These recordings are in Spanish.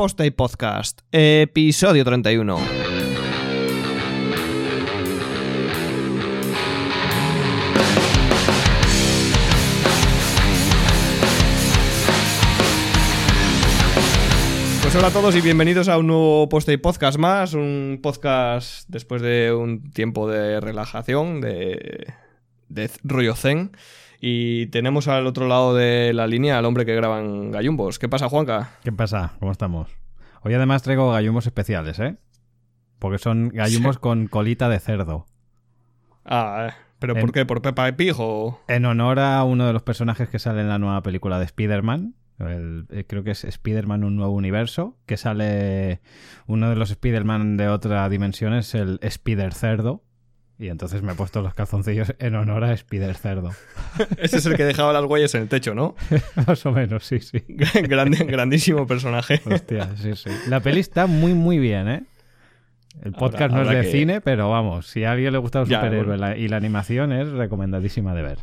Posta y Podcast, episodio 31. Pues hola a todos y bienvenidos a un nuevo Posta y Podcast más, un podcast después de un tiempo de relajación, de, de rollo zen. Y tenemos al otro lado de la línea al hombre que graba en Gallumbos. ¿Qué pasa, Juanca? ¿Qué pasa? ¿Cómo estamos? Hoy además traigo gallumbos especiales, ¿eh? Porque son gallumbos con colita de cerdo. Ah, ¿pero En- por qué? ¿Por Peppa Pig o...? En honor a uno de los personajes que sale en la nueva película de Spider-Man. eh, creo que es Spider-Man Un Nuevo Universo. Que sale uno de los Spider-Man de otra dimensión, es el Spider Cerdo. Y entonces me he puesto los calzoncillos en honor a Spider Cerdo. Ese es el que dejaba las huellas en el techo, ¿no? Más o menos, sí, sí. Grande- grandísimo personaje. Hostia, sí, sí. La peli está muy, muy bien, ¿eh? El podcast no es de que- cine, pero vamos, si a alguien le gusta el Ya, superhéroe bueno. y la animación es recomendadísima de ver.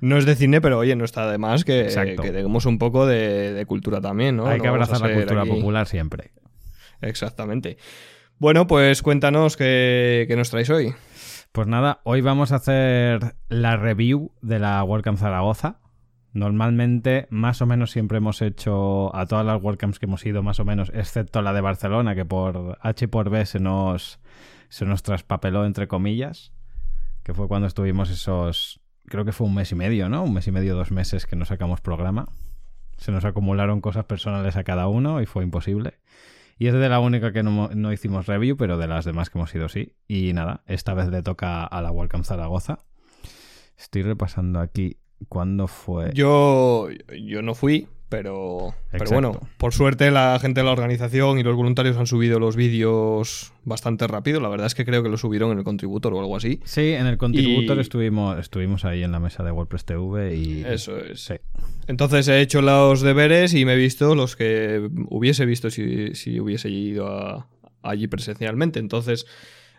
No es de cine, pero oye, no está de más que, que tengamos un poco de, de cultura también, ¿no? Hay que abrazar la cultura aquí- popular siempre. Exactamente. Bueno, pues cuéntanos qué, qué nos traéis hoy. Pues nada, hoy vamos a hacer la review de la WordCamp Zaragoza. Normalmente, más o menos siempre hemos hecho a todas las WordCamps que hemos ido, más o menos, excepto la de Barcelona, que por H y por B se nos, se nos traspapeló, entre comillas, que fue cuando estuvimos esos, creo que fue un mes y medio, ¿no? Un mes y medio, dos meses que no sacamos programa. Se nos acumularon cosas personales a cada uno y fue imposible. Y es de la única que no, no hicimos review, pero de las demás que hemos ido sí. Y nada, esta vez le toca a la WordCamp Zaragoza. Estoy repasando aquí cuándo fue. Yo, yo no fui, pero, pero bueno, por suerte la gente de la organización y los voluntarios han subido los vídeos bastante rápido. La verdad es que creo que lo subieron en el contributor o algo así. Sí, en el contributor Y- estuvimos, estuvimos ahí en la mesa de WordPress TV y. Eso es. Sí. Entonces he hecho los deberes y me he visto los que hubiese visto si, si hubiese ido a- allí presencialmente. Entonces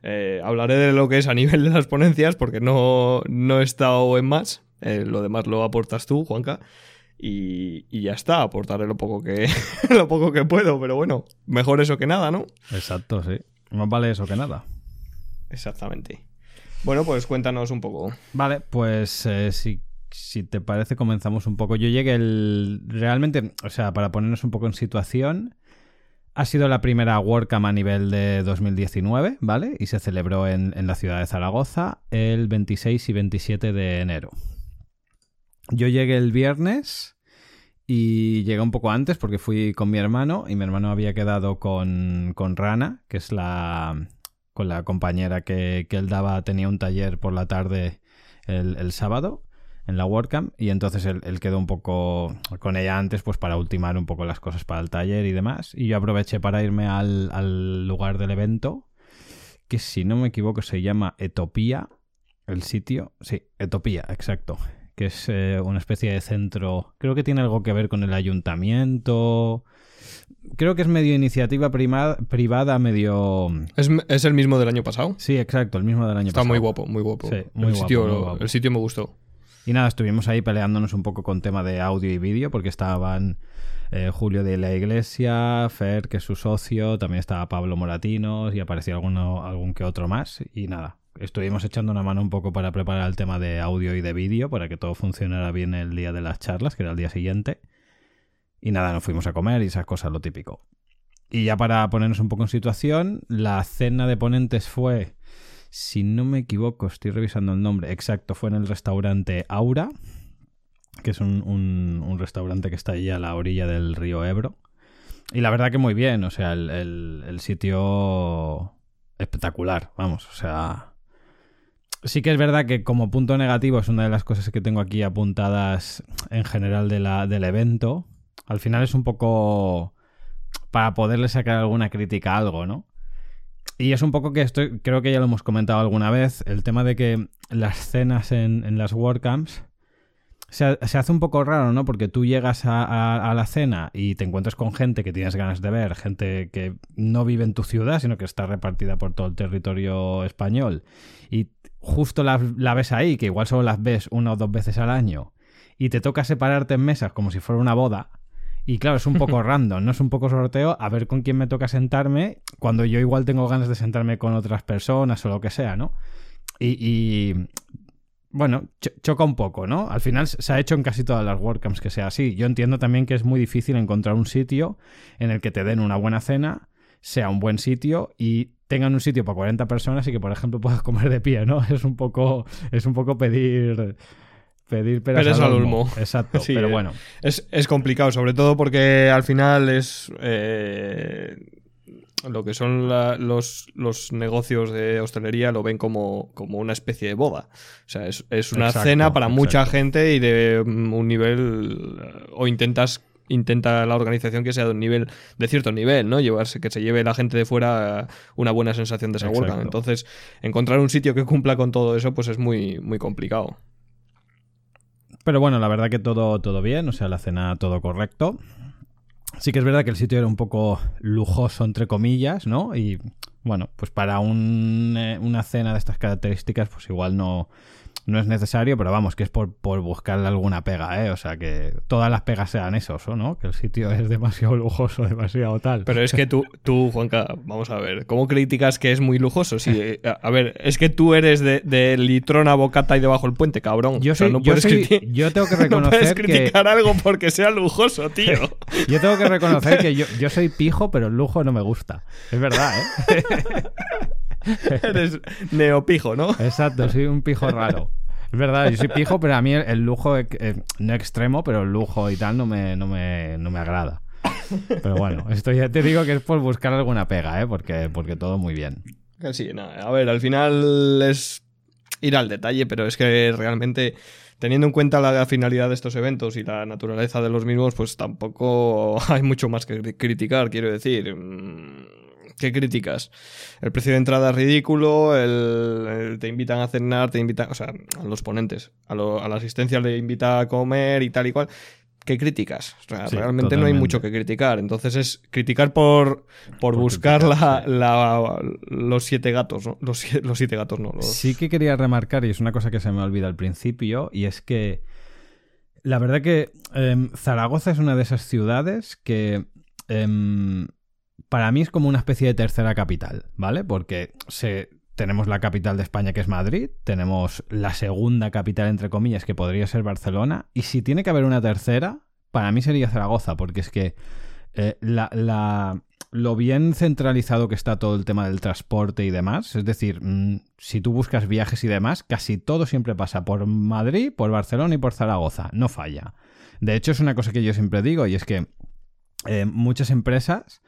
eh, hablaré de lo que es a nivel de las ponencias porque no, no he estado en más. Eh, lo demás lo aportas tú, Juanca. Y, y ya está, aportaré lo poco que lo poco que puedo, pero bueno, mejor eso que nada, ¿no? Exacto, sí. Más vale eso que nada. Exactamente. Bueno, pues cuéntanos un poco. Vale, pues eh, si, si te parece comenzamos un poco. Yo llegué el... Realmente, o sea, para ponernos un poco en situación, ha sido la primera WordCamp a nivel de 2019, ¿vale? Y se celebró en, en la ciudad de Zaragoza el 26 y 27 de enero. Yo llegué el viernes y llegué un poco antes porque fui con mi hermano y mi hermano había quedado con, con Rana, que es la, con la compañera que, que él daba, tenía un taller por la tarde el, el sábado en la WordCamp y entonces él, él quedó un poco con ella antes pues para ultimar un poco las cosas para el taller y demás. Y yo aproveché para irme al, al lugar del evento que si no me equivoco se llama Etopía el sitio, sí, Etopía, exacto que es eh, una especie de centro creo que tiene algo que ver con el ayuntamiento creo que es medio iniciativa prima- privada medio ¿Es, es el mismo del año pasado? Sí, exacto, el mismo del año Está pasado. muy guapo, muy guapo. Sí, muy el, guapo, sitio, muy guapo. el sitio me gustó. Y nada, estuvimos ahí peleándonos un poco con tema de audio y vídeo, porque estaban eh, Julio de la Iglesia, Fer, que es su socio, también estaba Pablo Moratinos y apareció alguno, algún que otro más. Y nada, estuvimos echando una mano un poco para preparar el tema de audio y de vídeo, para que todo funcionara bien el día de las charlas, que era el día siguiente. Y nada, nos fuimos a comer y esas cosas, lo típico. Y ya para ponernos un poco en situación, la cena de ponentes fue, si no me equivoco, estoy revisando el nombre, exacto, fue en el restaurante Aura, que es un, un- restaurante que está ahí a la orilla del río Ebro. Y la verdad que muy bien, o sea, el, el- el sitio espectacular, vamos, o sea... Sí que es verdad que como punto negativo es una de las cosas que tengo aquí apuntadas en general del evento. Al final es un poco para poderle sacar alguna crítica a algo, ¿no? Y es un poco que estoy, creo que ya lo hemos comentado alguna vez, el tema de que las cenas en, en las WordCamps se, se hace un poco raro, ¿no? Porque tú llegas a, a- a la cena y te encuentras con gente que tienes ganas de ver, gente que no vive en tu ciudad, sino que está repartida por todo el territorio español. Y justo la, la ves ahí, que igual solo las ves una o dos veces al año, y te toca separarte en mesas como si fuera una boda. Y claro, es un poco random, no es un poco sorteo a ver con quién me toca sentarme cuando yo igual tengo ganas de sentarme con otras personas o lo que sea, ¿no? Y, bueno, choca un poco, ¿no? Al final se ha hecho en casi todas las WordCamps que sea así. Yo entiendo también que es muy difícil encontrar un sitio en el que te den una buena cena, sea un buen sitio y tengan un sitio para 40 personas y que, por ejemplo, puedas comer de pie, ¿no? Es un poco, es un poco pedir pedir peras, al, olmo. Exacto, pero eh, bueno. Es, es, complicado, sobre todo porque al final es eh, lo que son los, los, negocios de hostelería lo ven como, como, una especie de boda. O sea, es, es una cena para mucha gente y de mm, un nivel o intentas intenta la organización que sea de un nivel de cierto nivel, ¿no? Llevarse que se lleve la gente de fuera una buena sensación de esa Entonces, encontrar un sitio que cumpla con todo eso pues es muy muy complicado. Pero bueno, la verdad que todo, todo bien, o sea, la cena todo correcto. Sí que es verdad que el sitio era un poco lujoso, entre comillas, ¿no? Y bueno, pues para un, eh, una cena de estas características, pues igual no, no es necesario, pero vamos, que es por, por, buscarle alguna pega, ¿eh? O sea, que todas las pegas sean esos, ¿no? Que el sitio es demasiado lujoso, demasiado tal. Pero es que tú, tú Juanca, vamos a ver, ¿cómo criticas que es muy lujoso? Si, eh, a ver, es que tú eres de, de litrona, bocata y debajo el puente, cabrón. Yo, no puedes yo, tengo que reconocer no puedes criticar algo porque sea lujoso, tío. yo tengo que reconocer que yo, yo soy pijo, pero el lujo no me gusta. Es verdad, ¿eh? Eres neopijo, ¿no? Exacto, soy un pijo raro. Es verdad, yo soy pijo, pero a mí el, lujo, eh, no extremo, pero el lujo y tal no me, no me, no me agrada. Pero bueno, esto ya te digo que es por buscar alguna pega, ¿eh? Porque, porque todo muy bien. Sí, a ver, al final es ir al detalle, pero es que realmente teniendo en cuenta la finalidad de estos eventos y la naturaleza de los mismos, pues tampoco hay mucho más que criticar, quiero decir. ¿Qué críticas? El precio de entrada es ridículo, el, te invitan a cenar, te invitan, o sea, a los ponentes, a, la asistencia le invita a comer y tal y cual. ¿Qué críticas? realmente no hay mucho que criticar. Entonces es criticar por, por, buscar la, los siete gatos, ¿no? Los, siete gatos, no. Sí que quería remarcar, y es una cosa que se me olvida al principio, y es que la verdad que em, Zaragoza es una de esas ciudades que em, para mí es como una especie de tercera capital, ¿vale? Porque tenemos la capital de España que es Madrid, tenemos la segunda capital entre comillas que podría ser Barcelona, y si tiene que haber una tercera, para mí sería Zaragoza, porque es que eh, la, lo bien centralizado que está todo el tema del transporte y demás, es decir, mm, si tú buscas viajes y demás, casi todo siempre pasa por Madrid, por Barcelona y por Zaragoza, no falla. De hecho, es una cosa que yo siempre digo, y es que eh, muchas empresas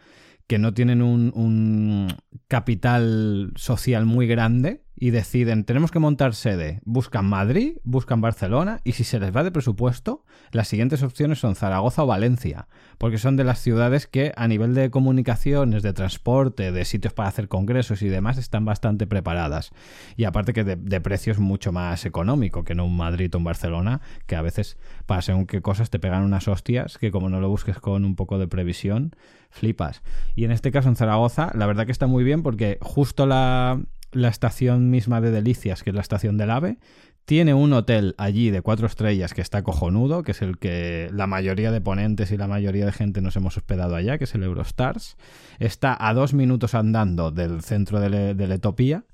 que no tienen un, capital social muy grande y deciden, tenemos que montar sede, buscan Madrid, buscan Barcelona y si se les va de presupuesto, las siguientes opciones son Zaragoza o Valencia, porque son de las ciudades que a nivel de comunicaciones, de transporte, de sitios para hacer congresos y demás están bastante preparadas. Y aparte que de, de precio es mucho más económico que no un Madrid o un Barcelona, que a veces para según qué cosas te pegan unas hostias que como no lo busques con un poco de previsión, flipas. Y en este caso en Zaragoza, la verdad que está muy bien porque justo la, la estación misma de Delicias, que es la estación del AVE, tiene un hotel allí de cuatro estrellas que está cojonudo, que es el que la mayoría de ponentes y la mayoría de gente nos hemos hospedado allá, que es el Eurostars. Está a dos minutos andando del centro de, Letopía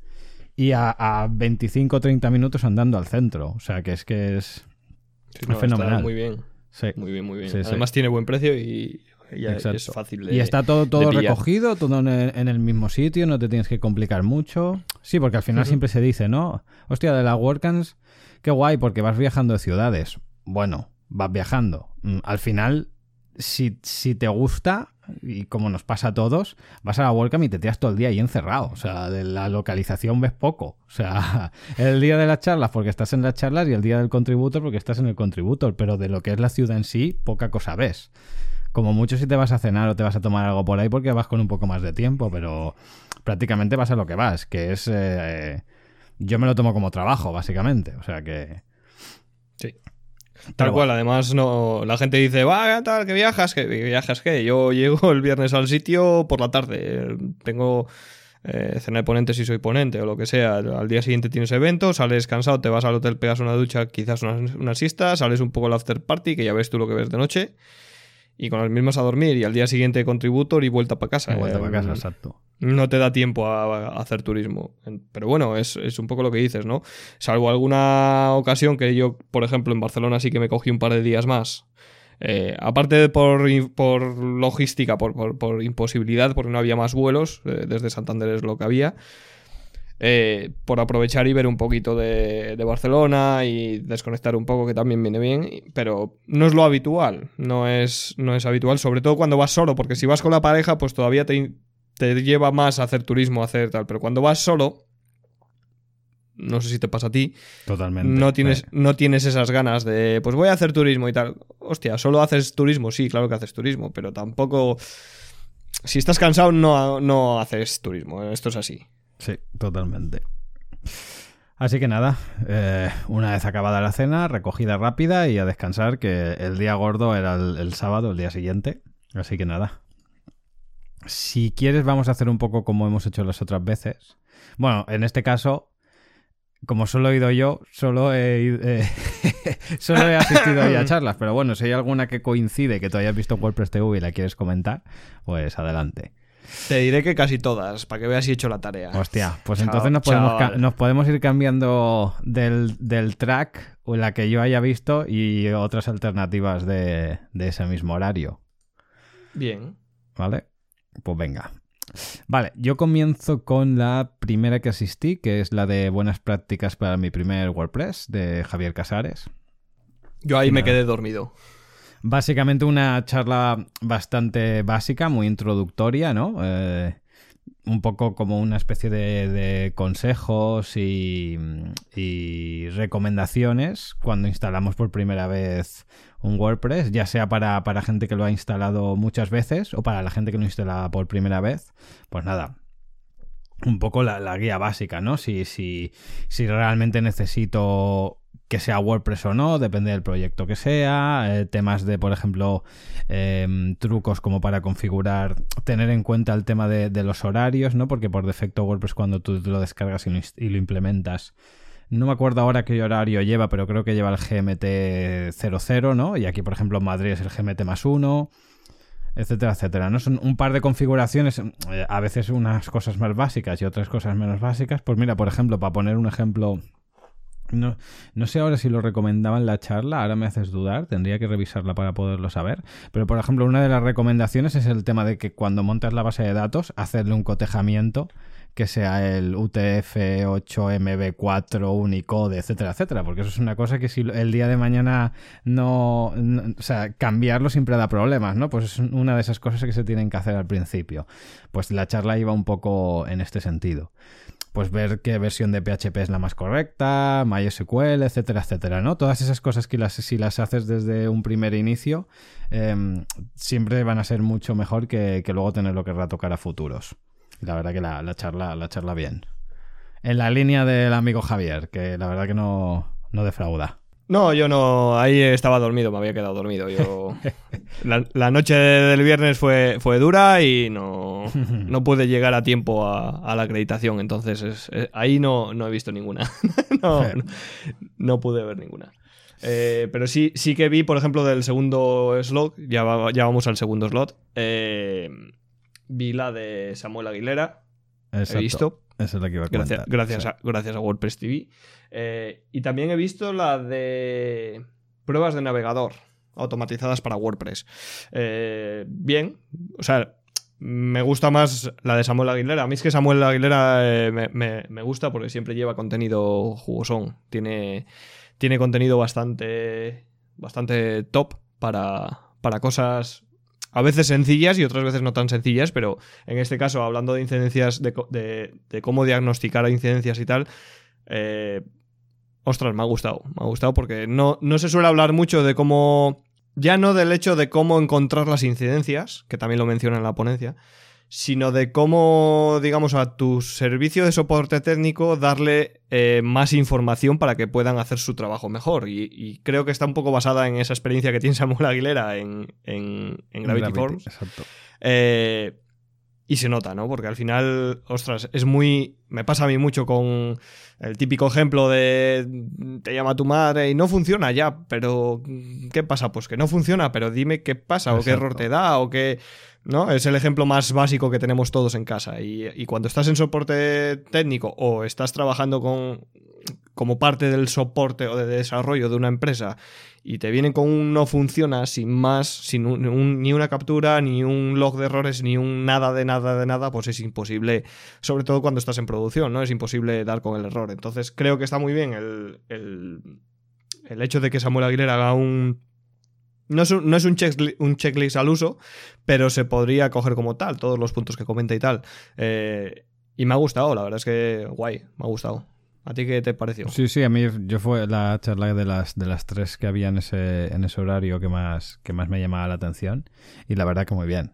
y a, a 25 o 30 minutos andando al centro. O sea que es que es, fenomenal. muy bien. Muy bien, muy bien. Además tiene buen precio y y es fácil Y está todo, todo recogido, todo en el, mismo sitio, no te tienes que complicar mucho. Sí, porque al final siempre se dice, ¿no? Hostia, de la WordCamps, qué guay, porque vas viajando de ciudades. Bueno, vas viajando. Mm, al final, si, si te gusta, y como nos pasa a todos, vas a la WordCamp y te tiras todo el día ahí encerrado. O sea, de la localización ves poco. O sea, el día de las charlas porque estás en las charlas y el día del contributor porque estás en el contributor, pero de lo que es la ciudad en sí, poca cosa ves. Como mucho si te vas a cenar o te vas a tomar algo por ahí porque vas con un poco más de tiempo, pero prácticamente vas a lo que vas, que es... Eh, yo me lo tomo como trabajo, básicamente. O sea que... Sí. Tal cual, además no, la gente dice, va, tal, que viajas, que viajas, que yo llego el viernes al sitio por la tarde, tengo eh, cena de ponentes si soy ponente o lo que sea, al día siguiente tienes evento, sales cansado, te vas al hotel, pegas una ducha, quizás una, una siesta, sales un poco al after party, que ya ves tú lo que ves de noche, y con las mismas a dormir y al día siguiente contributor y vuelta para casa. Y vuelta para casa, exacto. no te da tiempo a, a hacer turismo. Pero bueno, es, es un poco lo que dices, ¿no? Salvo alguna ocasión que yo, por ejemplo, en Barcelona sí que me cogí un par de días más. Eh, aparte de por, por logística, por, por- por imposibilidad, porque no había más vuelos, eh, desde Santander es lo que había. Eh, por aprovechar y ver un poquito de, de Barcelona y desconectar un poco, que también viene bien, pero no es lo habitual, no es, no es habitual, sobre todo cuando vas solo, porque si vas con la pareja, pues todavía te, te lleva más a hacer turismo, a hacer tal, pero cuando vas solo, no sé si te pasa a ti, Totalmente. no tienes, no tienes esas ganas de, pues voy a hacer turismo y tal. Hostia, solo haces turismo, sí, claro que haces turismo, pero tampoco... Si estás cansado, no, no haces turismo, esto es así. Sí, totalmente. Así que nada, eh, una vez acabada la cena, recogida rápida y a descansar, que el día gordo era el, sábado, el día siguiente. Así que nada. Si quieres, vamos a hacer un poco como hemos hecho las otras veces. Bueno, en este caso, como solo he ido yo, solo he, eh, solo he asistido a charlas. Pero bueno, si hay alguna que coincide que tú hayas visto WordPress TV y la quieres comentar, pues adelante. Te diré que casi todas, para que veas si he hecho la tarea. Hostia, pues Chao- entonces nos podemos, nos podemos ir cambiando del, del track o la que yo haya visto y otras alternativas de, de ese mismo horario. Bien. ¿Vale? Pues venga. Vale, yo comienzo con la primera que asistí, que es la de buenas prácticas para mi primer WordPress de Javier Casares. Yo ahí me quedé dormido. Básicamente una charla bastante básica, muy introductoria, ¿no? Eh, un poco como una especie de, consejos y, y recomendaciones cuando instalamos por primera vez un WordPress, ya sea para, para gente que lo ha instalado muchas veces o para la gente que lo instala por primera vez. Pues nada, un poco la, la guía básica, ¿no? Si, si, si realmente necesito que sea WordPress o no, depende del proyecto que sea, eh, temas de, por ejemplo, em, trucos como para configurar, tener en cuenta el tema de, los horarios, ¿no? Porque por defecto WordPress cuando tú lo descargas y lo, inst- y lo implementas, no me acuerdo ahora qué horario lleva, pero creo que lleva el GMT 00, ¿no? Y aquí, por ejemplo, en Madrid es el GMT más 1 etcétera, etcétera. ¿no? Son un par de configuraciones, eh, a veces unas cosas más básicas y otras cosas menos básicas. Pues mira, por ejemplo, para poner un ejemplo, no, no sé ahora si lo recomendaba en la charla, ahora me haces dudar, tendría que revisarla para poderlo saber. Pero por ejemplo, una de las recomendaciones es el tema de que cuando montas la base de datos, hacerle un cotejamiento que sea el UTF-8MB4, Unicode, etcétera, etcétera, porque eso es una cosa que si el día de mañana no, no- o sea, cambiarlo siempre da problemas, ¿no? Pues es una de esas cosas que se tienen que hacer al principio. Pues la charla iba un poco en este sentido. Pues ver qué versión de PHP es la más correcta, MySQL, etcétera, etcétera, ¿no? Todas esas cosas que las, si las haces desde un primer inicio, em, siempre van a ser mucho mejor que, que luego tenerlo que retocar a futuros. La verdad que la, la charla, la charla bien. En la línea del amigo Javier, que la verdad que no, no defrauda. No, yo no. Ahí estaba dormido, me había quedado dormido. Yo. La, la noche del viernes fue, fue dura y no, no pude llegar a tiempo a, a la acreditación. Entonces, es- es- ahí no, no he visto ninguna. no, no, no pude ver ninguna. Eh, pero sí, sí que vi, por ejemplo, del segundo slot. Ya, va- ya vamos al segundo slot. eh, vi la de Samuel Aguilera. Exacto. He visto. Esa es la que iba a Gracias, gracias, Sí. a, gracias a WordPress TV. Eh, y también he visto la de pruebas de navegador automatizadas para WordPress. Eh, bien, o sea, me gusta más la de Samuel Aguilera. A mí es que Samuel Aguilera eh, me, me- gusta porque siempre lleva contenido jugosón. Tiene, tiene contenido bastante, bastante top para, para cosas a veces sencillas y otras veces no tan sencillas, pero en este caso, hablando de incidencias, de, de- de cómo diagnosticar incidencias y tal, eh, ostras, me ha gustado. Me ha gustado porque no, no se suele hablar mucho de cómo, ya no del hecho de cómo encontrar las incidencias, que también lo menciona en la ponencia, sino de cómo, digamos, a tu servicio de soporte técnico darle eh, más información para que puedan hacer su trabajo mejor. Y, y creo que está un poco basada en esa experiencia que tiene Samuel Aguilera en, en, en Gravity, Forms. Exacto. Eh, y se nota, ¿no? Porque al final, ostras, es muy... Me pasa a mí mucho con el típico ejemplo de te llama tu madre y no funciona ya, pero ¿qué pasa? Pues que no funciona, pero dime qué pasa o qué error te da o qué... ¿No? Es el ejemplo más básico que tenemos todos en casa. Y, y cuando estás en soporte técnico o estás trabajando con como parte del soporte o de desarrollo de una empresa y te vienen con un no funciona sin más, sin ni una captura, ni un log de errores, ni un nada de nada de nada, pues es imposible, sobre todo cuando estás en producción, ¿no? Es imposible dar con el error. Entonces creo que está muy bien el, el, hecho de que Samuel Aguilera haga un... No es, un, no es un, un, checklist al uso, pero se podría coger como tal, todos los puntos que comenta y tal. Eh, y me ha gustado, la verdad es que guay, me ha gustado. ¿A ti qué te pareció? Sí, sí, a mí yo fue la charla de las, de las tres que había en ese, en ese horario que más, que más me llamaba la atención. Y la verdad que muy bien.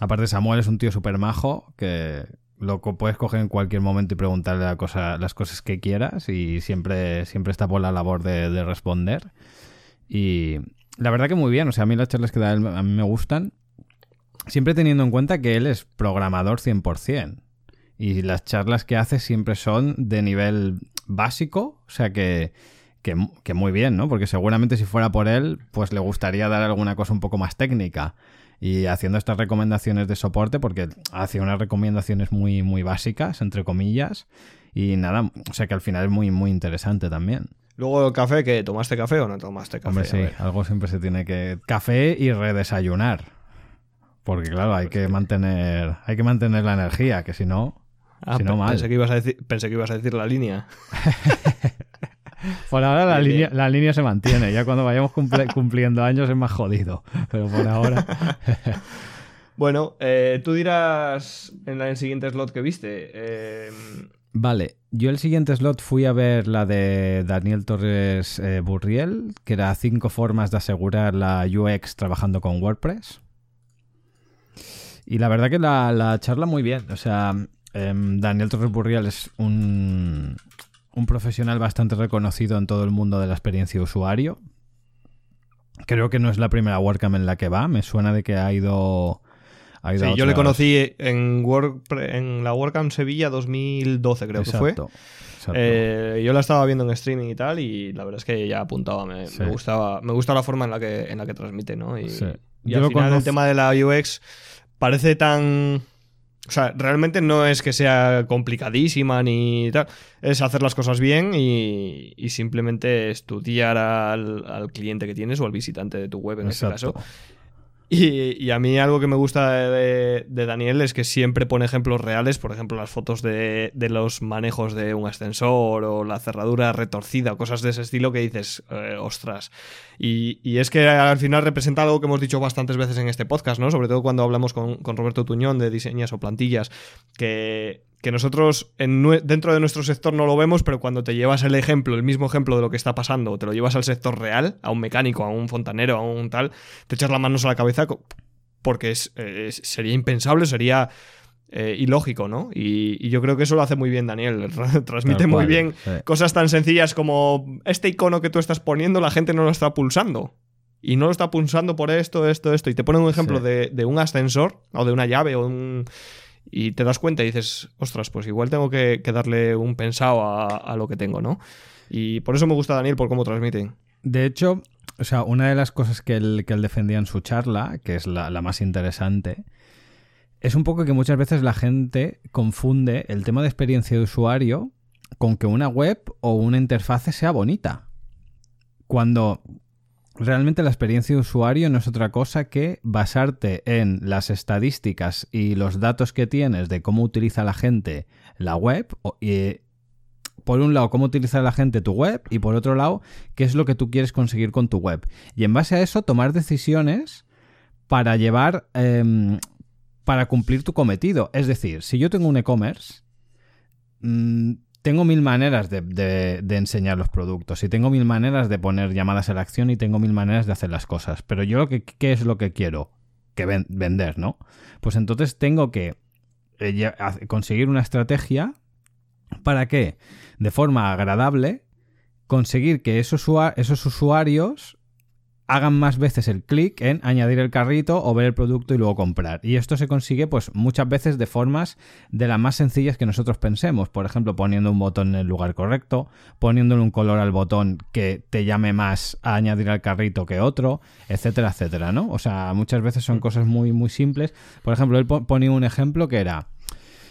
Aparte, Samuel es un tío súper majo que lo puedes coger en cualquier momento y preguntarle las cosas que quieras y siempre, siempre está por la labor de, responder. Y la verdad que muy bien. O sea, a mí las charlas que da él a mí me gustan. Siempre teniendo en cuenta que él es programador 100%. Y las charlas que hace siempre son de nivel básico, o sea que, que, muy bien, ¿no? Porque seguramente si fuera por él, pues le gustaría dar alguna cosa un poco más técnica. Y haciendo estas recomendaciones de soporte, porque hace unas recomendaciones muy, muy básicas, entre comillas, y nada, o sea que al final es muy, muy interesante también. Luego el café, ¿qué? ¿Tomaste café o no tomaste café? Hombre, sí, algo siempre se tiene que... Café y redesayunar. Porque claro, hay que mantener, hay que mantener la energía, que si no... Ah, pensé, que ibas a decir, pensé que ibas a decir la línea. por ahora la línea, la línea se mantiene. Ya cuando vayamos cumpliendo años es más jodido. Pero por ahora. bueno, eh, tú dirás en el siguiente slot que viste. Eh, vale, yo el siguiente slot fui a ver la de Daniel Torres eh, Burriel, que era cinco formas de asegurar la UX trabajando con WordPress. Y la verdad que la, la charla muy bien. O sea, Em, Daniel Torres Burrial es un, un profesional bastante reconocido en todo el mundo de la experiencia de usuario. Creo que no es la primera WordCamp en la que va. Me suena de que ha ido. Ha sí, yo le conocí en, en la WordCamp Sevilla 2012, creo que fue. Eh, yo la estaba viendo en streaming y tal, y la verdad es que ya apuntaba. Me, gustaba, me gusta la forma en la que, en la que transmite, ¿no? Y, y al final el tema de la UX parece tan o sea, realmente no es que sea complicadísima ni tal, es hacer las cosas bien y, simplemente estudiar al, cliente que tienes o al visitante de tu web en este caso y, a mí algo que me gusta de, Daniel es que siempre pone ejemplos reales, por ejemplo, las fotos de, los manejos de un ascensor o la cerradura retorcida o cosas de ese estilo que dices, eh, ostras. Y, es que al final representa algo que hemos dicho bastantes veces en este podcast, ¿no? Sobre todo cuando hablamos con, con Roberto Tuñón de diseñas o plantillas, que que nosotros dentro de nuestro sector no lo vemos, pero cuando te llevas el ejemplo, el mismo ejemplo de lo que está pasando, te lo llevas al sector real, a un mecánico, a un fontanero, a un tal, te echas las manos a la cabeza porque sería impensable, sería eh, ilógico, ¿no? Y, yo creo que eso lo hace muy bien Daniel, transmite muy bien cosas tan sencillas como este icono que tú estás poniendo, la gente no lo está pulsando. Y no lo está pulsando por esto, esto, esto. Y te pone un ejemplo de, de un ascensor o de una llave o un y te das cuenta y dices, ostras, pues igual tengo que, darle un pensado a, lo que tengo, ¿no? Y por eso me gusta Daniel, por cómo transmite. De hecho, o sea, una de las cosas que él, que él defendía en su charla, que es la, la más interesante, es un poco que muchas veces la gente confunde el tema de experiencia de usuario con que una web o una interfase sea bonita. Cuando realmente la experiencia de usuario no es otra cosa que basarte en las estadísticas y los datos que tienes de cómo utiliza la gente la web y por un lado, cómo utiliza la gente tu web y por otro lado, qué es lo que tú quieres conseguir con tu web. Y en base a eso, tomar decisiones para llevar, em, para cumplir tu cometido. Es decir, si yo tengo un e-commerce, mm, tengo mil maneras de, enseñar los productos y tengo mil maneras de poner llamadas a la acción y tengo mil maneras de hacer las cosas. Pero yo lo que, ¿qué es lo que quiero? Que vender, ¿no? Pues entonces tengo que eh, conseguir una estrategia para que, de forma agradable, conseguir que esos usuarios hagan más veces el clic en añadir el carrito o ver el producto y luego comprar. Y esto se consigue pues muchas veces de formas de las más sencillas que nosotros pensemos. Por ejemplo, poniendo un botón en el lugar correcto, poniéndole un color al botón que te llame más a añadir al carrito que otro, etcétera, etcétera, ¿no? O sea, muchas veces son cosas muy, muy simples. Por ejemplo, él ponía un ejemplo que era...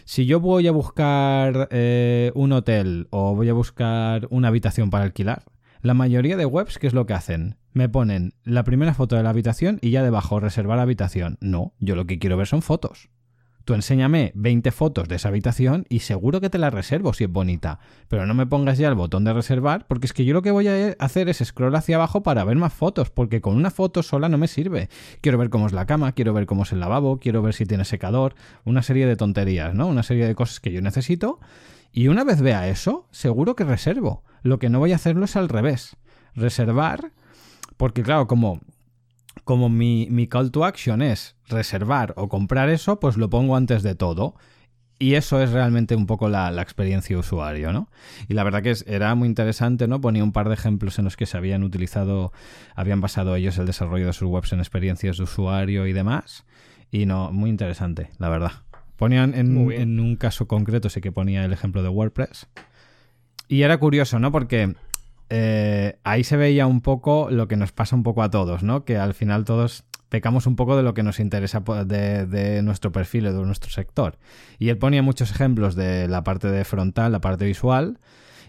Si yo voy a buscar eh, un hotel o voy a buscar una habitación para alquilar, la mayoría de webs, ¿qué es lo que hacen? Me ponen la primera foto de la habitación y ya debajo reservar habitación. No, yo lo que quiero ver son fotos. Tú enséñame 20 fotos de esa habitación y seguro que te la reservo si es bonita. Pero no me pongas ya el botón de reservar porque es que yo lo que voy a hacer es scroll hacia abajo para ver más fotos porque con una foto sola no me sirve. Quiero ver cómo es la cama, quiero ver cómo es el lavabo, quiero ver si tiene secador, una serie de tonterías, ¿no? Una serie de cosas que yo necesito. Y una vez vea eso, seguro que reservo. Lo que no voy a hacerlo es al revés. Reservar, porque claro, como, como mi, mi call to action es reservar o comprar eso, pues lo pongo antes de todo. Y eso es realmente un poco la, experiencia de usuario, ¿no? Y la verdad que era muy interesante, ¿no? Ponía un par de ejemplos en los que se habían utilizado, habían basado ellos el desarrollo de sus webs en experiencias de usuario y demás. Y no, muy interesante, la verdad. Ponían en, en un caso concreto, sé que ponía el ejemplo de WordPress, y era curioso, ¿no? Porque eh, ahí se veía un poco lo que nos pasa un poco a todos, ¿no? Que al final todos pecamos un poco de lo que nos interesa de, nuestro perfil o de nuestro sector. Y él ponía muchos ejemplos de la parte de frontal, la parte visual.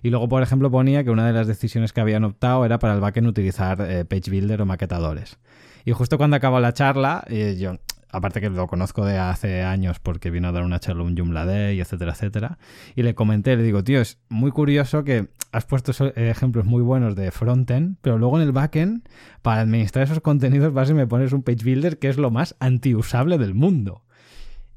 Y luego, por ejemplo, ponía que una de las decisiones que habían optado era para el backend utilizar eh, page builder o maquetadores. Y justo cuando acabó la charla, eh, yo, aparte que lo conozco de hace años porque vino a dar una charla un Joomla Day, etcétera, etcétera, y le comenté, le digo, tío, es muy curioso que has puesto ejemplos muy buenos de frontend, pero luego en el backend, para administrar esos contenidos, vas y me pones un page builder que es lo más antiusable del mundo.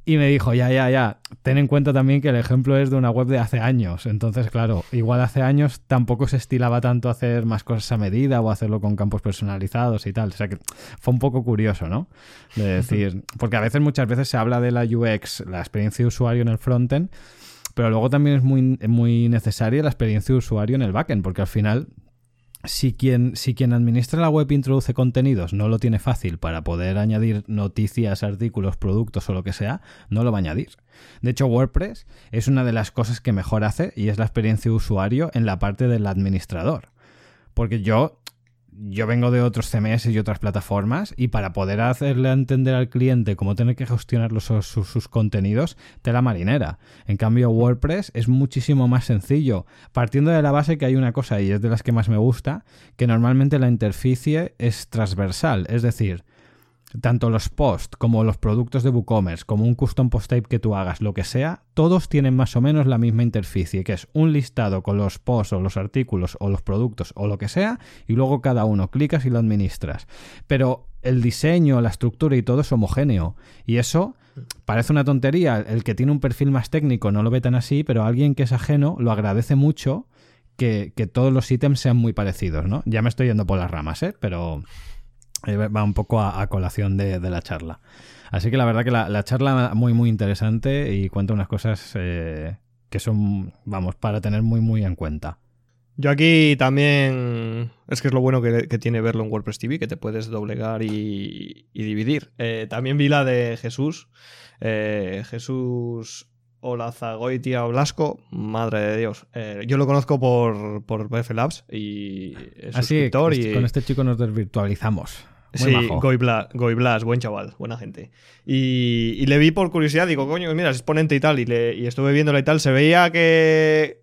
Y me dijo, ya, ya, ya, ten en cuenta también que el ejemplo es de una web de hace años. Entonces, claro, igual hace años tampoco se estilaba tanto hacer más cosas a medida o hacerlo con campos personalizados y tal. O sea que fue un poco curioso, ¿no? De decir, porque a veces, muchas veces se habla de la UX, la experiencia de usuario en el frontend, pero luego también es muy, muy necesaria la experiencia de usuario en el backend, porque al final si quien, si quien administra la web introduce contenidos no lo tiene fácil para poder añadir noticias, artículos, productos o lo que sea, no lo va a añadir. De hecho, WordPress es una de las cosas que mejor hace y es la experiencia de usuario en la parte del administrador. Porque yo yo vengo de otros CMS y otras plataformas y para poder hacerle entender al cliente cómo tener que gestionar los, sus, sus, contenidos, tela marinera. En cambio, WordPress es muchísimo más sencillo, partiendo de la base que hay una cosa, y es de las que más me gusta, que normalmente la interficie es transversal, es decir, tanto los posts como los productos de WooCommerce, como un custom post type que tú hagas, lo que sea, todos tienen más o menos la misma interficie, que es un listado con los posts o los artículos o los productos o lo que sea, y luego cada uno clicas y lo administras. Pero el diseño, la estructura y todo es homogéneo. Y eso parece una tontería. El que tiene un perfil más técnico no lo ve tan así, pero alguien que es ajeno lo agradece mucho que, todos los ítems sean muy parecidos, ¿no? Ya me estoy yendo por las ramas, ¿eh? Pero va un poco a, colación de, la charla. Así que la verdad que la, charla muy muy interesante y cuenta unas cosas eh, que son, vamos, para tener muy muy en cuenta. Yo aquí también, es que es lo bueno que, tiene verlo en WordPress TV, que te puedes doblegar y, dividir. Eh, también vi la de Jesús, Jesús Olazagoitia Blasco, madre de Dios. yo lo conozco por, por BF Labs y es Así, y... con este chico nos desvirtualizamos sí, Goy Blas, buen chaval, buena gente. Y, le vi por curiosidad, digo, coño, mira, es exponente y tal, y, le, y estuve viéndola y tal. Se veía que.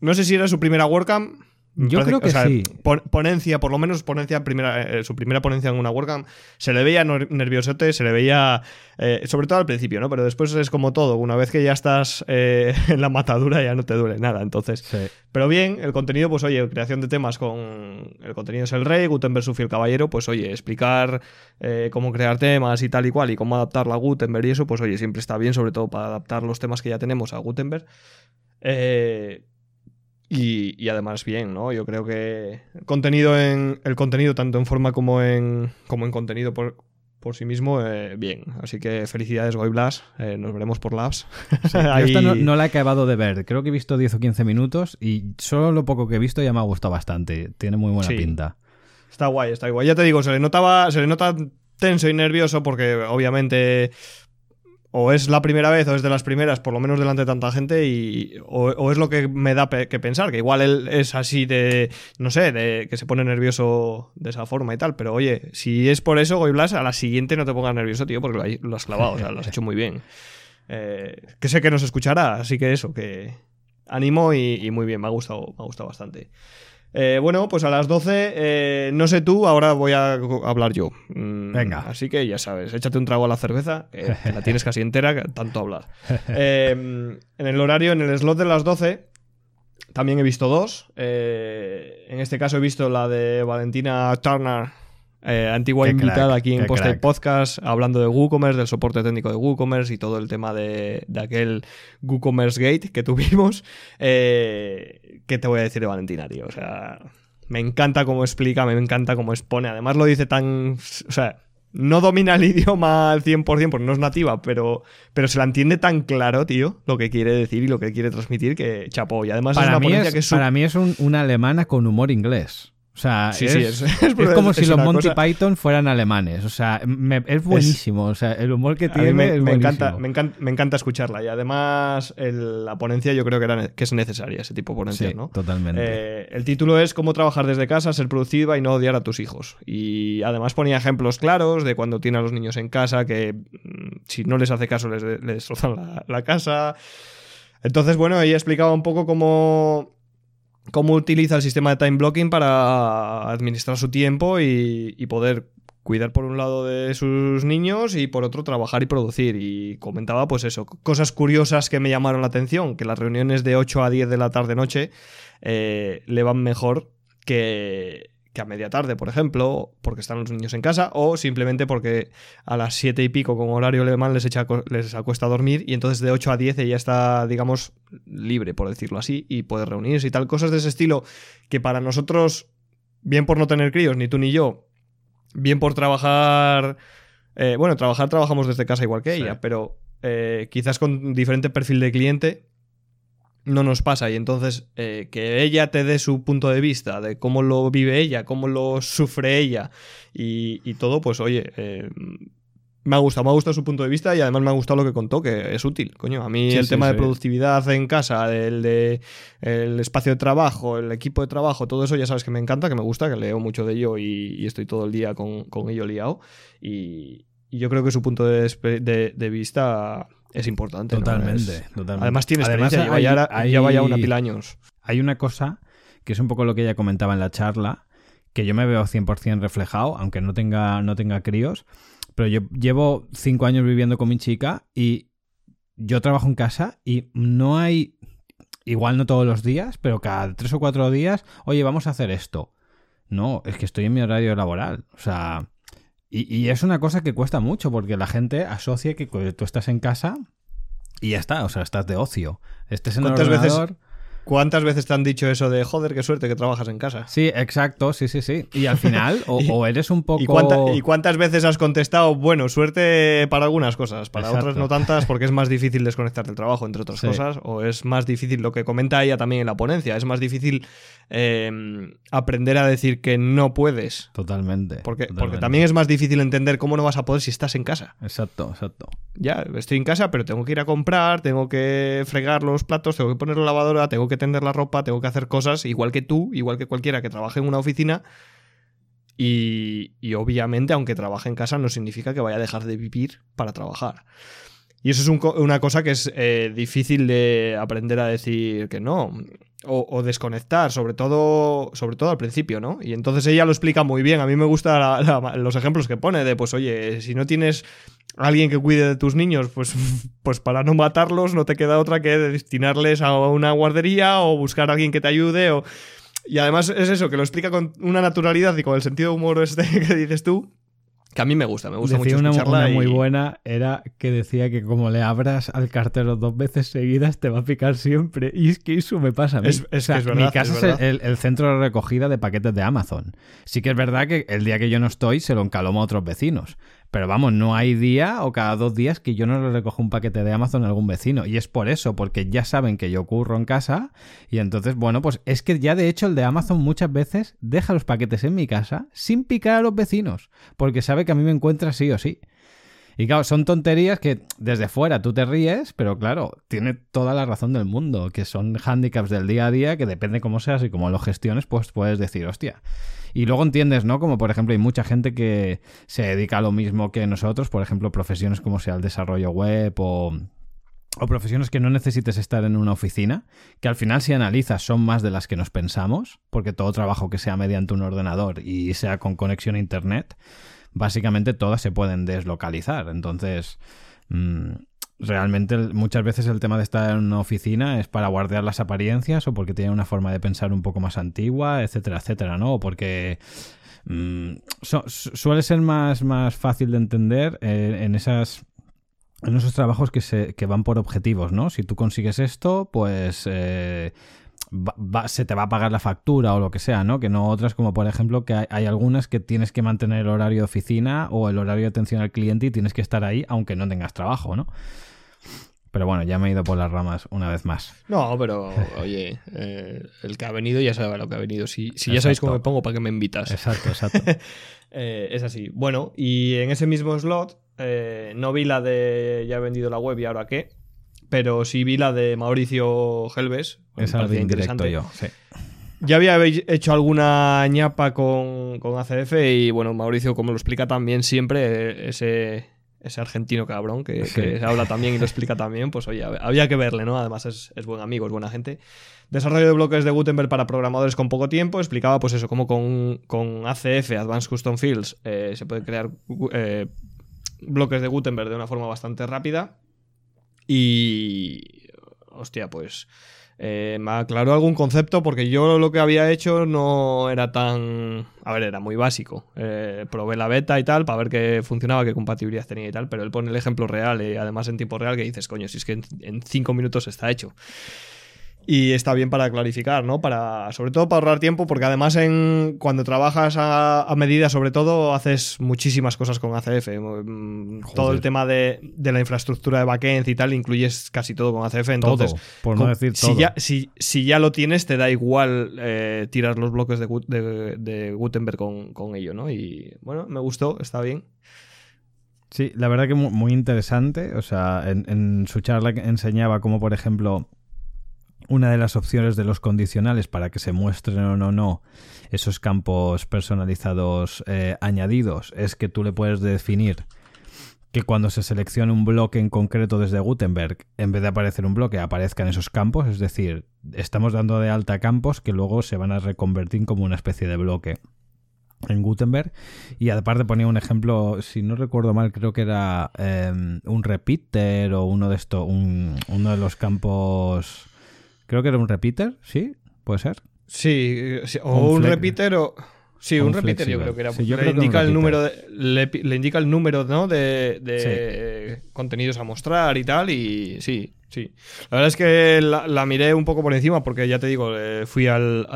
No sé si era su primera WordCamp yo creo que, sí. Ponencia, por lo menos ponencia primera, eh, su primera ponencia en una WordCamp, se le veía nerviosote, se le veía, eh, sobre todo al principio, ¿no? Pero después es como todo, una vez que ya estás eh, en la matadura ya no te duele nada, entonces. Pero bien, el contenido, pues oye, creación de temas con... El contenido es el rey, Gutenberg su fiel caballero, pues oye, explicar cómo crear temas y tal y cual y cómo adaptarla a Gutenberg y eso, pues oye, siempre está bien, sobre todo para adaptar los temas que ya tenemos a Gutenberg. Eh, y, además bien, ¿no? Yo creo que contenido en el contenido tanto en forma como en como en contenido por, por sí mismo, eh, bien. Así que felicidades, Goy Blas. Eh, nos veremos por Labs. esta no, la he acabado de ver. Creo que he visto 10 o 15 minutos y solo lo poco que he visto ya me ha gustado bastante. Tiene muy buena pinta. Está guay, está guay. Ya te digo, se le notaba, se le nota tenso y nervioso porque obviamente o es la primera vez o es de las primeras, por lo menos delante de tanta gente, y, o, es lo que me da que pensar, que igual él es así de, no sé, de que se pone nervioso de esa forma y tal, pero oye, si es por eso, Goy Blas, a la siguiente no te pongas nervioso, tío, porque lo, has clavado, o sea, lo has hecho muy bien. Eh, que sé que nos escuchará, así que eso, que ánimo y, y muy bien, me ha gustado, me ha gustado bastante. Eh, bueno, pues a las 12, eh, no sé tú, ahora voy a hablar yo. Mm, Venga. Así que ya sabes, échate un trago a la cerveza, que, la tienes casi entera, tanto hablar. Eh, en el horario, en el slot de las 12, también he visto dos. en este caso he visto la de Valentina Turner eh, antigua invitada aquí en Post Podcast, hablando de WooCommerce, del soporte técnico de WooCommerce y todo el tema de, aquel WooCommerce Gate que tuvimos. Eh, ¿Qué te voy a decir de Valentina, tío? O sea, me encanta cómo explica, me encanta cómo expone. Además lo dice tan... O sea, no domina el idioma al 100% porque no es nativa, pero, pero se la entiende tan claro, tío, lo que quiere decir y lo que quiere transmitir, que chapó. Y además para es una mí es, que es Para mí es una alemana con humor inglés. O sea, es, como si los Monty Python fueran alemanes. O sea, es buenísimo. o sea, el humor que tiene me, es me encanta, me, encanta, me encanta escucharla. Y además, la ponencia yo creo que, era, que es necesaria, ese tipo de ponencia, sí, ¿no? Totalmente. Eh, el título es Cómo trabajar desde casa, ser productiva y no odiar a tus hijos. Y además ponía ejemplos claros de cuando tiene a los niños en casa, que mm, si no les hace caso les, les destrozan la, la casa. Entonces, bueno, ella explicaba un poco cómo cómo utiliza el sistema de time blocking para administrar su tiempo y, poder cuidar por un lado de sus niños y por otro trabajar y producir. Y comentaba pues eso, cosas curiosas que me llamaron la atención, que las reuniones de 8 a 10 de la tarde noche eh, le van mejor que, que a media tarde, por ejemplo, porque están los niños en casa, o simplemente porque a las 7 y pico con horario alemán les, echa, les acuesta a dormir y entonces de 8 a 10 ella está, digamos, libre, por decirlo así, y puede reunirse y tal. Cosas de ese estilo que para nosotros, bien por no tener críos, ni tú ni yo, bien por trabajar... Eh, bueno, trabajar trabajamos desde casa igual que ella, pero eh, quizás con diferente perfil de cliente no nos pasa. Y entonces eh, que ella te dé su punto de vista de cómo lo vive ella, cómo lo sufre ella y, todo, pues oye, eh, me ha gustado, me ha gustado su punto de vista y además me ha gustado lo que contó, que es útil, coño. A mí el tema de productividad en casa, el de el espacio de trabajo, el equipo de trabajo, todo eso ya sabes que me encanta, que me gusta, que leo mucho de ello y, estoy todo el día con, ello liado. Y, yo creo que su punto de vista es importante. Totalmente, totalmente. Además tiene experiencia, ya vaya una pila años. Hay una cosa que es un poco lo que ella comentaba en la charla, que yo me veo 100% reflejado, aunque no tenga, no tenga críos, pero yo llevo cinco años viviendo con mi chica y yo trabajo en casa y no hay, igual no todos los días, pero cada tres o cuatro días, oye, vamos a hacer esto. No, es que estoy en mi horario laboral. O sea, y, es una cosa que cuesta mucho porque la gente asocia que tú estás en casa y ya está, o sea, estás de ocio. Estés en el ordenador... ¿Cuántas veces te han dicho eso de joder, qué suerte que trabajas en casa? Sí, exacto, sí, sí, sí. Y al final, o, eres un poco. ¿y, cuántas veces has contestado, bueno, suerte para algunas cosas, para otras no tantas, porque es más difícil desconectarte del trabajo, entre otras cosas, o es más difícil lo que comenta ella también en la ponencia, es más difícil em, aprender a decir que no puedes. Totalmente porque, totalmente. porque también es más difícil entender cómo no vas a poder si estás en casa. Exacto, exacto. Ya, estoy en casa, pero tengo que ir a comprar, tengo que fregar los platos, tengo que poner la lavadora, tengo que que tender la ropa, tengo que hacer cosas igual que tú, igual que cualquiera que trabaje en una oficina. Y, obviamente, aunque trabaje en casa, no significa que vaya a dejar de vivir para trabajar. Y eso es una cosa que es eh, difícil de aprender a decir que no. O, desconectar, sobre todo, sobre todo al principio, ¿no? Y entonces ella lo explica muy bien. A mí me gustan los ejemplos que pone de, pues, oye, si no tienes alguien que cuide de tus niños, pues, pues para no matarlos no te queda otra que destinarles a una guardería o buscar a alguien que te ayude o... Y además es eso, que lo explica con una naturalidad y con el sentido de humor este que dices tú, que a mí me gusta, me gusta mucho una, escucharla. Una muy buena era que decía que como le abras al cartero dos veces seguidas te va a picar siempre. Y es que eso me pasa a mí. Es, verdad, mi casa es, el, centro de recogida de paquetes de Amazon. Sí que es verdad que el día que yo no estoy se lo encalomo a otros vecinos. Pero vamos, no hay día o cada dos días que yo no le recojo un paquete de Amazon a algún vecino. Y es por eso, porque ya saben que yo curro en casa. Y entonces, bueno, pues es que ya de hecho el de Amazon muchas veces deja los paquetes en mi casa sin picar a los vecinos. Porque sabe que a mí me encuentra sí o sí. Y claro, son tonterías que desde fuera tú te ríes, pero claro, tiene toda la razón del mundo, que son handicaps del día a día que depende cómo seas y cómo lo gestiones, pues puedes decir, hostia. Y luego entiendes, ¿no? Como por ejemplo hay mucha gente que se dedica a lo mismo que nosotros, por ejemplo, profesiones como sea el desarrollo web o o profesiones que no necesites estar en una oficina, que al final si analizas son más de las que nos pensamos, porque todo trabajo que sea mediante un ordenador y sea con conexión a Internet, básicamente todas se pueden deslocalizar. Entonces, mm, realmente muchas veces el tema de estar en una oficina es para guardar las apariencias o porque tiene una forma de pensar un poco más antigua, etcétera, etcétera, ¿no? O porque... Mm, suele ser más, más fácil de entender eh, en esas en esos trabajos que, se, que van por objetivos, ¿no? Si tú consigues esto, pues eh, se te va a pagar la factura o lo que sea, ¿no? Que no otras como por ejemplo que hay, algunas que tienes que mantener el horario de oficina o el horario de atención al cliente y tienes que estar ahí aunque no tengas trabajo, ¿no? Pero bueno, ya me he ido por las ramas una vez más. No, pero oye, eh, el que ha venido ya sabe lo que ha venido. Si, si ya sabéis cómo me pongo, ¿para qué me invitas? Exacto, exacto. Eh, es así. Bueno, y en ese mismo slot eh, no vi la de ya he vendido la web y ahora qué, pero sí vi la de Mauricio Helves. Esa la interesante. yo, sí. Ya había hecho alguna ñapa con, con, ACF y bueno, Mauricio, como lo explica también siempre, ese, ese argentino cabrón que, habla también y lo explica también, pues oye, había que verle, ¿no? Además es, buen amigo, es buena gente. Desarrollo de bloques de Gutenberg para programadores con poco tiempo. Explicaba pues eso, cómo con, ACF, Advanced Custom Fields, eh, se puede crear eh, bloques de Gutenberg de una forma bastante rápida. Y. Hostia, pues. Eh, me aclaró algún concepto porque yo lo que había hecho no era tan... A ver, era muy básico. Eh, probé la beta y tal para ver qué funcionaba, qué compatibilidad tenía y tal, pero él pone el ejemplo real y además en tiempo real que dices, coño, si es que en cinco minutos está hecho. Y está bien para clarificar, ¿no? Para, sobre todo para ahorrar tiempo, porque además en, cuando trabajas a, medida, sobre todo, haces muchísimas cosas con ACF. Mm, todo el tema de, la infraestructura de backend y tal, incluyes casi todo con ACF. Entonces, por no decir si, Ya, si, ya lo tienes, te da igual eh, tirar los bloques de, de, Gutenberg con, ello, ¿no? Y bueno, me gustó, está bien. Sí, la verdad que muy, interesante. O sea, en, en su charla enseñaba cómo, por ejemplo, una de las opciones de los condicionales para que se muestren o no, esos campos personalizados eh, añadidos es que tú le puedes definir que cuando se seleccione un bloque en concreto desde Gutenberg, en vez de aparecer un bloque, aparezcan esos campos. Es decir, estamos dando de alta campos que luego se van a reconvertir como una especie de bloque en Gutenberg. Y aparte ponía un ejemplo, si no recuerdo mal, creo que era em, un repeater o uno de estos, uno de los campos Creo que era un repeater, ¿sí? ¿Puede ser? Sí, o un, repeater o... Sí, un, repeater yo creo que era. le, indica el número le, indica el número ¿no? de, contenidos a mostrar y tal, y sí, sí. La verdad es que la, miré un poco por encima porque ya te digo, eh, fui al,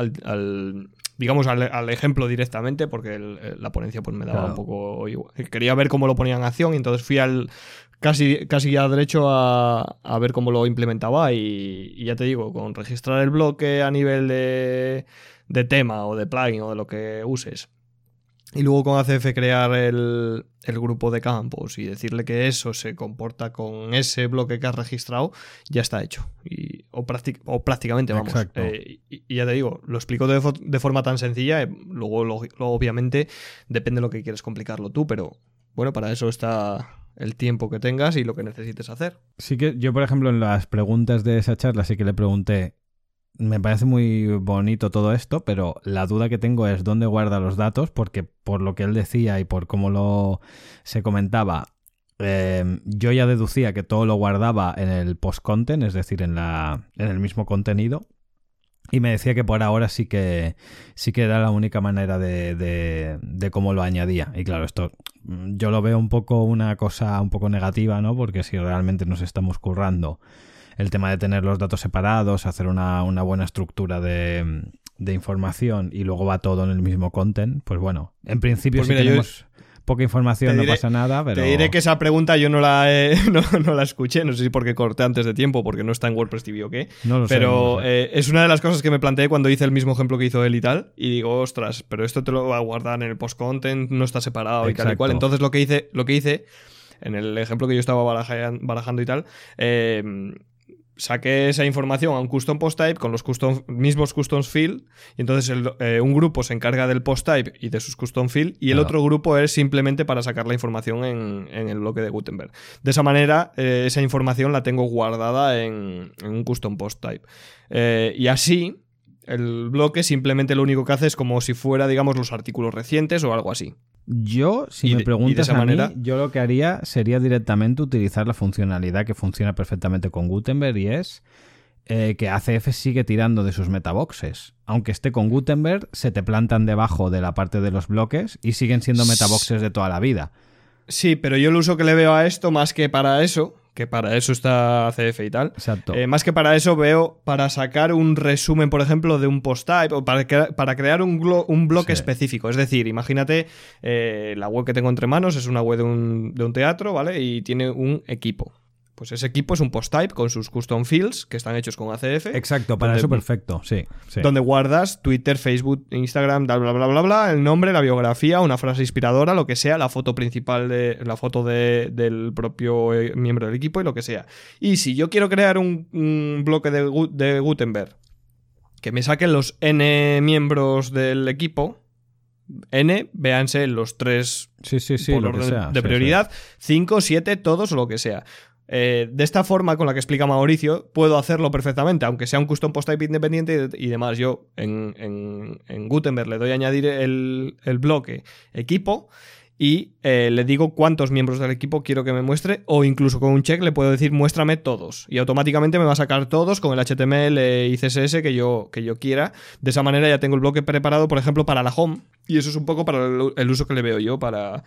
digamos, al, ejemplo directamente porque la ponencia pues me daba un poco... Quería ver cómo lo ponían en acción y entonces fui al, casi, casi ya derecho a, a ver cómo lo implementaba y, ya te digo, con registrar el bloque a nivel de, de tema o de plugin o de lo que uses. Y luego con ACF crear el, el, grupo de campos y decirle que eso se comporta con ese bloque que has registrado, ya está hecho. Y, o, o prácticamente, vamos. Eh, y, ya te digo, lo explico de, de forma tan sencilla, eh, luego, luego, obviamente depende de lo que quieres complicarlo tú, pero bueno, para eso está el tiempo que tengas y lo que necesites hacer. Sí que yo, por ejemplo, en las preguntas de esa charla sí que le pregunté, me parece muy bonito todo esto, pero la duda que tengo es dónde guarda los datos, porque por lo que él decía y por cómo lo se comentaba, em, yo ya deducía que todo lo guardaba en el post-content, es decir, en, la, en el mismo contenido. Y me decía que por ahora sí que sí que era la única manera de, de, cómo lo añadía. Y claro, esto mm, yo lo veo un poco una cosa un poco negativa, ¿no? Porque si realmente nos estamos currando el tema de tener los datos separados, hacer una, una buena estructura de, de, información y luego va todo en el mismo content, pues bueno, en principio pues sí tenemos poca información, no pasa nada, pero... Te diré que esa pregunta yo no la, no, la escuché, no sé si porque corté antes de tiempo, porque no está en WordPress TV o qué, no lo pero sé, eh, es una de las cosas que me planteé cuando hice el mismo ejemplo que hizo él y tal, y digo, ostras, pero esto te lo va a guardar en el post-content, no está separado y tal y cual. Entonces lo que hice, lo que hice en el ejemplo que yo estaba barajando y tal, eh, saqué esa información a un custom post type con los mismos customs field y entonces eh, un grupo se encarga del post type y de sus custom field y el otro grupo es simplemente para sacar la información en, el bloque de Gutenberg. De esa manera eh, esa información la tengo guardada en, un custom post type. Eh, y así el bloque simplemente lo único que hace es como si fuera, digamos, los artículos recientes o algo así. Yo, si me preguntas a manera... mí, yo lo que haría sería directamente utilizar la funcionalidad que funciona perfectamente con Gutenberg y es eh, que ACF sigue tirando de sus metaboxes. Aunque esté con Gutenberg, se te plantan debajo de la parte de los bloques y siguen siendo metaboxes de toda la vida. Sí, pero yo el uso que le veo a esto, más que para eso, que para eso está CF y tal. Exacto. Eh, más que para eso veo para sacar un resumen, por ejemplo, de un post type o para, para crear un, un bloque específico. Es decir, imagínate eh, la web que tengo entre manos es una web de un, de un teatro, ¿vale? Y tiene un equipo. Pues ese equipo es un post type con sus custom fields que están hechos con ACF. Exacto, para eso perfecto, sí, Donde guardas Twitter, Facebook, Instagram, bla, bla, bla, bla, bla, el nombre, la biografía, una frase inspiradora, lo que sea, la foto principal de la foto de, del propio eh, miembro del equipo y lo que sea. Y si yo quiero crear un, bloque de, de Gutenberg que me saquen los N miembros del equipo, N, véanse los tres sí, sí, sí, por orden de prioridad, 5, 7, todos o lo que sea. Eh, de esta forma, con la que explica Mauricio, puedo hacerlo perfectamente, aunque sea un custom post type independiente y, demás. Yo en, Gutenberg le doy a añadir el, bloque equipo y eh, le digo cuántos miembros del equipo quiero que me muestre o incluso con un check le puedo decir muéstrame todos y automáticamente me va a sacar todos con el HTML y CSS que yo, que yo quiera. De esa manera ya tengo el bloque preparado, por ejemplo, para la home y eso es un poco para el, uso que le veo yo para,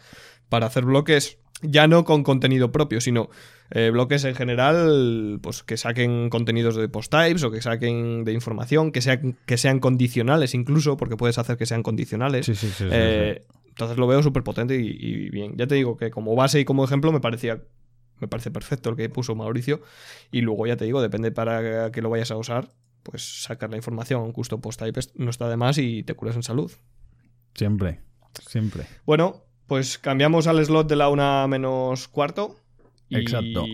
para hacer bloques ya no con contenido propio, sino eh, bloques en general, pues que saquen contenidos de post types o que saquen de información, que sean, que sean condicionales incluso, porque puedes hacer que sean condicionales. Sí, sí, sí, eh, entonces lo veo súper potente y, bien. Ya te digo que como base y como ejemplo me parecía. Me parece perfecto el que puso Mauricio. Y luego ya te digo, depende para que lo vayas a usar, pues sacar la información a un custom post type no está de más y te curas en salud. Siempre, siempre. Bueno, pues cambiamos al slot de la una menos cuarto. Exacto.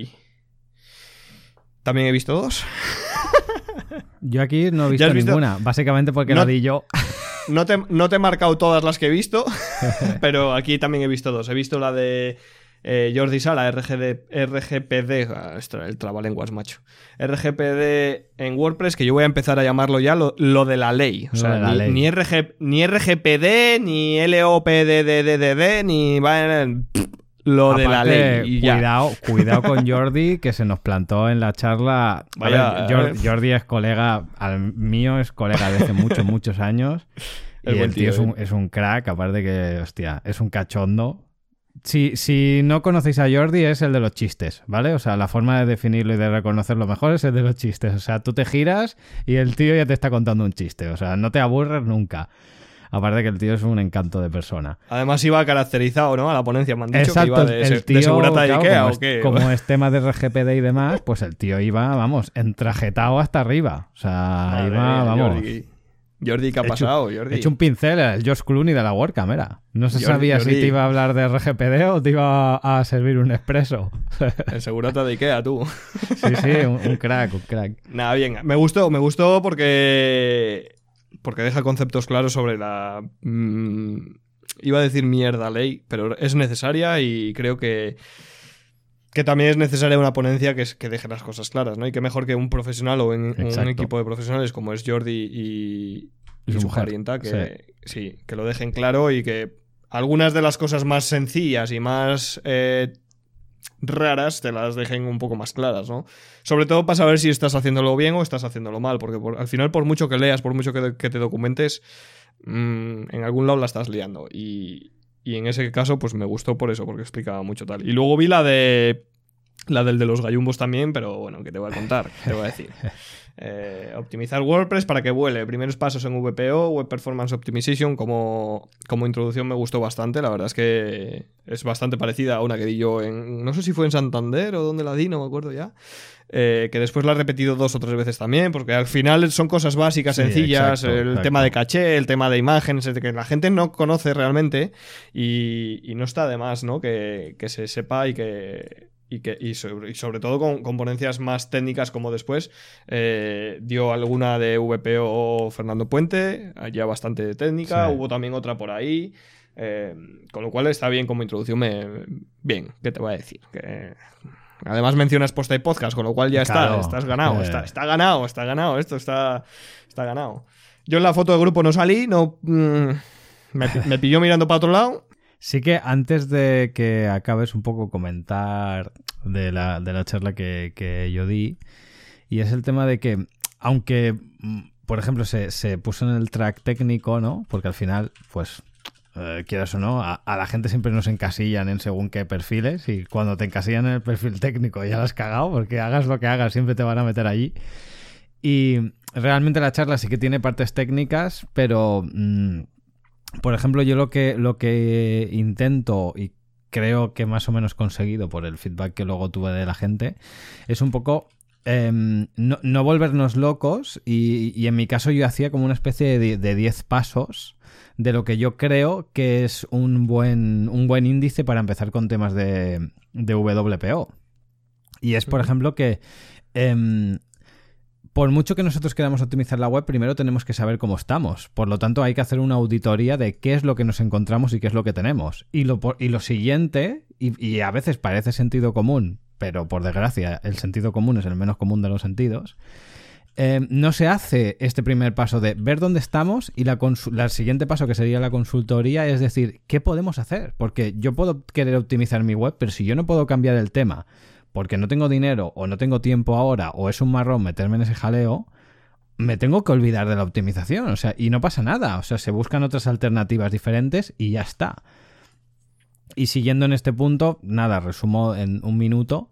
También he visto dos. Yo aquí no he visto, ninguna, básicamente porque no, la di yo. No te, no te he marcado todas las que he visto, pero aquí también he visto dos. He visto la de eh, Jordi Sala, RGD, RGPD, ah, el trabalenguas, macho. RGPD en WordPress, que yo voy a empezar a llamarlo ya lo, de la ley. O sea, ni, ni, RGPD, ni LOPDDDD, ni lo de la ley. cuidado, cuidado con Jordi, que se nos plantó en la charla. Vaya, Jordi, es colega, al mío es colega desde muchos, muchos años. y el tío, es, un, eh. es un crack, aparte que, hostia, es un cachondo si, no conocéis a Jordi, es el de los chistes, ¿vale? O sea, la forma de definirlo y de reconocerlo mejor es el de los chistes. O sea, tú te giras y el tío ya te está contando un chiste. O sea, no te aburres nunca. Aparte que el tío es un encanto de persona. Además iba caracterizado, ¿no? A la ponencia me han dicho que iba de, el tío, Ikea, ¿o qué? Como es tema de RGPD y demás, pues el tío iba, vamos, entrajetado hasta arriba. O sea, iba, vamos... Jordi, ¿qué ha pasado, Jordi? He hecho un pincel, el George Clooney de la WordCam, era. No se sabía si te iba a hablar de RGPD o te iba a, servir un expreso. El segurata de Ikea, tú. Sí, sí, un, crack, un crack. Nada, bien. Me gustó, me gustó porque... Porque deja conceptos claros sobre la... Mm, iba a decir mierda ley, pero es necesaria y creo que que también es necesaria una ponencia que, que deje las cosas claras, ¿no? Y que mejor que un profesional o un equipo de profesionales como es Jordi y, su parienta, que sí. que lo dejen claro y que algunas de las cosas más sencillas y más eh, raras te las dejen un poco más claras, ¿no? Sobre todo para saber si estás haciéndolo bien o estás haciéndolo mal, porque al final por mucho que leas, por mucho que, te documentes, mm, en algún lado la estás liando. Y, y en ese caso, pues me gustó por eso, porque explicaba mucho tal. Y luego vi la de La del de los gallumbos también, pero bueno, ¿qué te voy a contar? ¿Qué te voy a decir? Eh, optimizar WordPress para que vuele. Primeros pasos en VPO, Web Performance Optimization, como, como introducción me gustó bastante. La verdad es que es bastante parecida a una que di yo en. No sé si fue en Santander o donde la di, no me acuerdo ya. Eh, que después la he repetido dos o tres veces también, porque al final son cosas básicas, Sí, sencillas, exacto, el exacto. tema de caché, el tema de imágenes, que la gente no conoce realmente y, y no está de más, ¿no? Que, que se sepa y que, y, que, y, sobre, y sobre todo con, con ponencias más técnicas como después eh, dio alguna de VPO Fernando Puente, ya bastante técnica, Sí. hubo también otra por ahí. eh, con lo cual está bien como introducción. Me, bien, ¿qué te voy a decir? Que, además mencionas posta y podcast, con lo cual ya Claro, está, estás ganado, eh. está, está ganado, está ganado, esto está, está ganado. Yo en la foto de grupo no salí, no mm, me, me pilló mirando para otro lado. Sí que antes de que acabes un poco comentar de la, de la charla que, que yo di, y es el tema de que, aunque, mm, por ejemplo, se, se puso en el track técnico, ¿no? Porque al final, pues, eh, quieras o no, a, la gente siempre nos encasillan en según qué perfiles, y cuando te encasillan en el perfil técnico ya lo has cagado, porque hagas lo que hagas, siempre te van a meter allí. Y realmente la charla sí que tiene partes técnicas, pero... mm, por ejemplo, yo lo que, lo que intento y creo que más o menos conseguido por el feedback que luego tuve de la gente es un poco em, no, no volvernos locos y, y en mi caso yo hacía como una especie de de 10 pasos de lo que yo creo que es un buen, un buen índice para empezar con temas de, de WPO. Y es, por ejemplo, que em, por mucho que nosotros queramos optimizar la web, primero tenemos que saber cómo estamos. Por lo tanto, hay que hacer una auditoría de qué es lo que nos encontramos y qué es lo que tenemos. Y lo, siguiente, y, a veces parece sentido común, pero por desgracia el sentido común es el menos común de los sentidos, eh, no se hace este primer paso de ver dónde estamos y la siguiente paso que sería la consultoría es decir, ¿qué podemos hacer? Porque yo puedo querer optimizar mi web, pero si yo no puedo cambiar el tema porque no tengo dinero o no tengo tiempo ahora o es un marrón meterme en ese jaleo, me tengo que olvidar de la optimización. O sea, y no pasa nada. O sea, se buscan otras alternativas diferentes y ya está. Y siguiendo en este punto, nada, resumo en un minuto.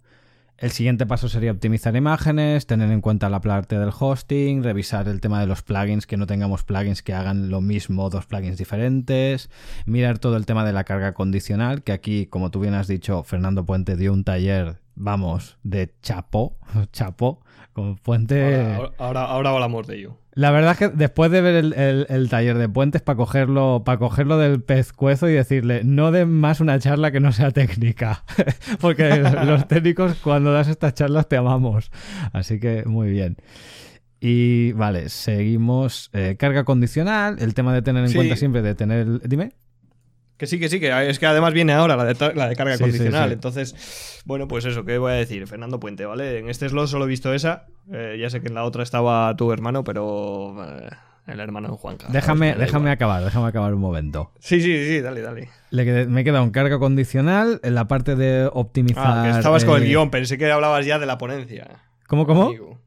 El siguiente paso sería optimizar imágenes, tener en cuenta la parte del hosting, revisar el tema de los plugins, que no tengamos plugins que hagan lo mismo, dos plugins diferentes, mirar todo el tema de la carga condicional, que aquí, como tú bien has dicho, Fernando Puente dio un taller, vamos, de chapó, chapó, con Puente... Ahora, ahora, ahora hablamos de ello. La verdad es que después de ver el, el- el taller de puentes, para cogerlo, para cogerlo del pescuezo y decirle, no den más una charla que no sea técnica. Porque los técnicos, cuando das estas charlas, te amamos. Así que muy bien. Y vale, seguimos. Eh, carga condicional, el tema de tener en Sí. cuenta siempre de tener. Dime. Que sí, que sí, que es que además viene ahora la de, ta- la de carga Sí, condicional. sí, sí. Entonces, bueno, pues eso, ¿qué voy a decir? Fernando Puente, ¿vale? En este slot solo he visto esa. Eh, ya sé que en la otra estaba tu hermano, pero eh, el hermano de Juan Carlos. Déjame, déjame acabar, déjame acabar un momento. Sí, sí, sí, dale, dale. Le me he quedado en carga condicional, en la parte de optimizar. Ah, que estabas con el guion, pensé que hablabas ya de la ponencia. ¿Cómo, cómo? amigo.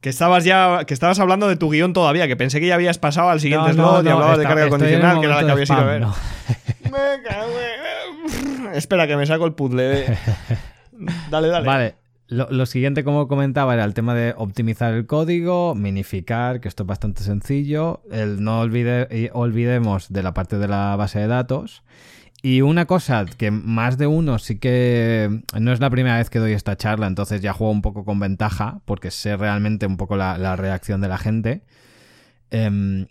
Que estabas ya, que estabas hablando de tu guion todavía, que pensé que ya habías pasado al siguiente No, no, slot y hablabas de carga condicional, que era la que habías de ido a ver. spam. Me cago Espera, que me saco el puzzle. eh. Dale, dale. Vale. Lo, lo siguiente, como comentaba, era el tema de optimizar el código, minificar, que esto es bastante sencillo. El no olvide- y olvidemos de la parte de la base de datos. Y una cosa que más de uno sí que no es la primera vez que doy esta charla, entonces ya juego un poco con ventaja, porque sé realmente un poco la, reacción de la gente. Em,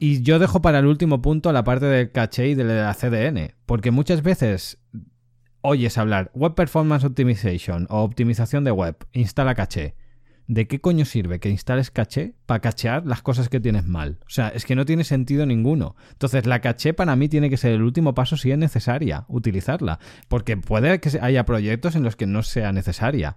y yo dejo para el último punto la parte del caché y de la CDN, porque muchas veces oyes hablar Web Performance Optimization o optimización de web, instala caché. ¿De qué coño sirve que instales caché para cachear las cosas que tienes mal? O sea, es que no tiene sentido ninguno. Entonces, la caché para mí tiene que ser el último paso si es necesaria utilizarla. Porque puede que haya proyectos en los que no sea necesaria.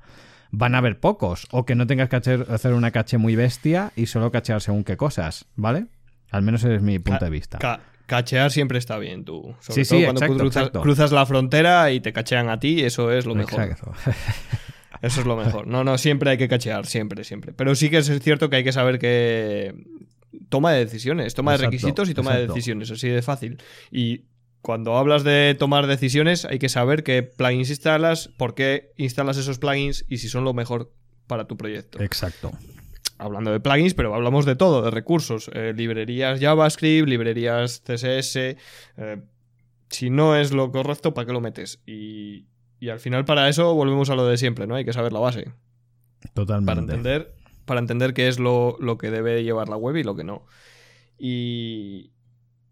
Van a haber pocos. O que no tengas que hacer una caché muy bestia y solo cachear según qué cosas. ¿Vale? Al menos ese es mi punto de vista. Ca- cachear siempre está bien, tú. Sí, Sobre sí, todo cuando exacto, cruzas, exacto. cruzas la frontera y te cachean a ti, eso es lo mejor. Exacto. Eso es lo mejor. No, no, siempre hay que cachear, siempre, siempre. Pero sí que es cierto que hay que saber que toma de decisiones, toma Exacto, de requisitos y toma de decisiones, así de fácil. Y cuando hablas de tomar decisiones hay que saber qué plugins instalas, por qué instalas esos plugins y si son lo mejor para tu proyecto. Exacto. Hablando de plugins, pero hablamos de todo, de recursos, eh, librerías JavaScript, librerías CSS. eh, si no es lo correcto, ¿para qué lo metes? Y, y al final para eso volvemos a lo de siempre, ¿no? Hay que saber la base. Totalmente. Para entender, para entender qué es lo, lo que debe llevar la web y lo que no. Y,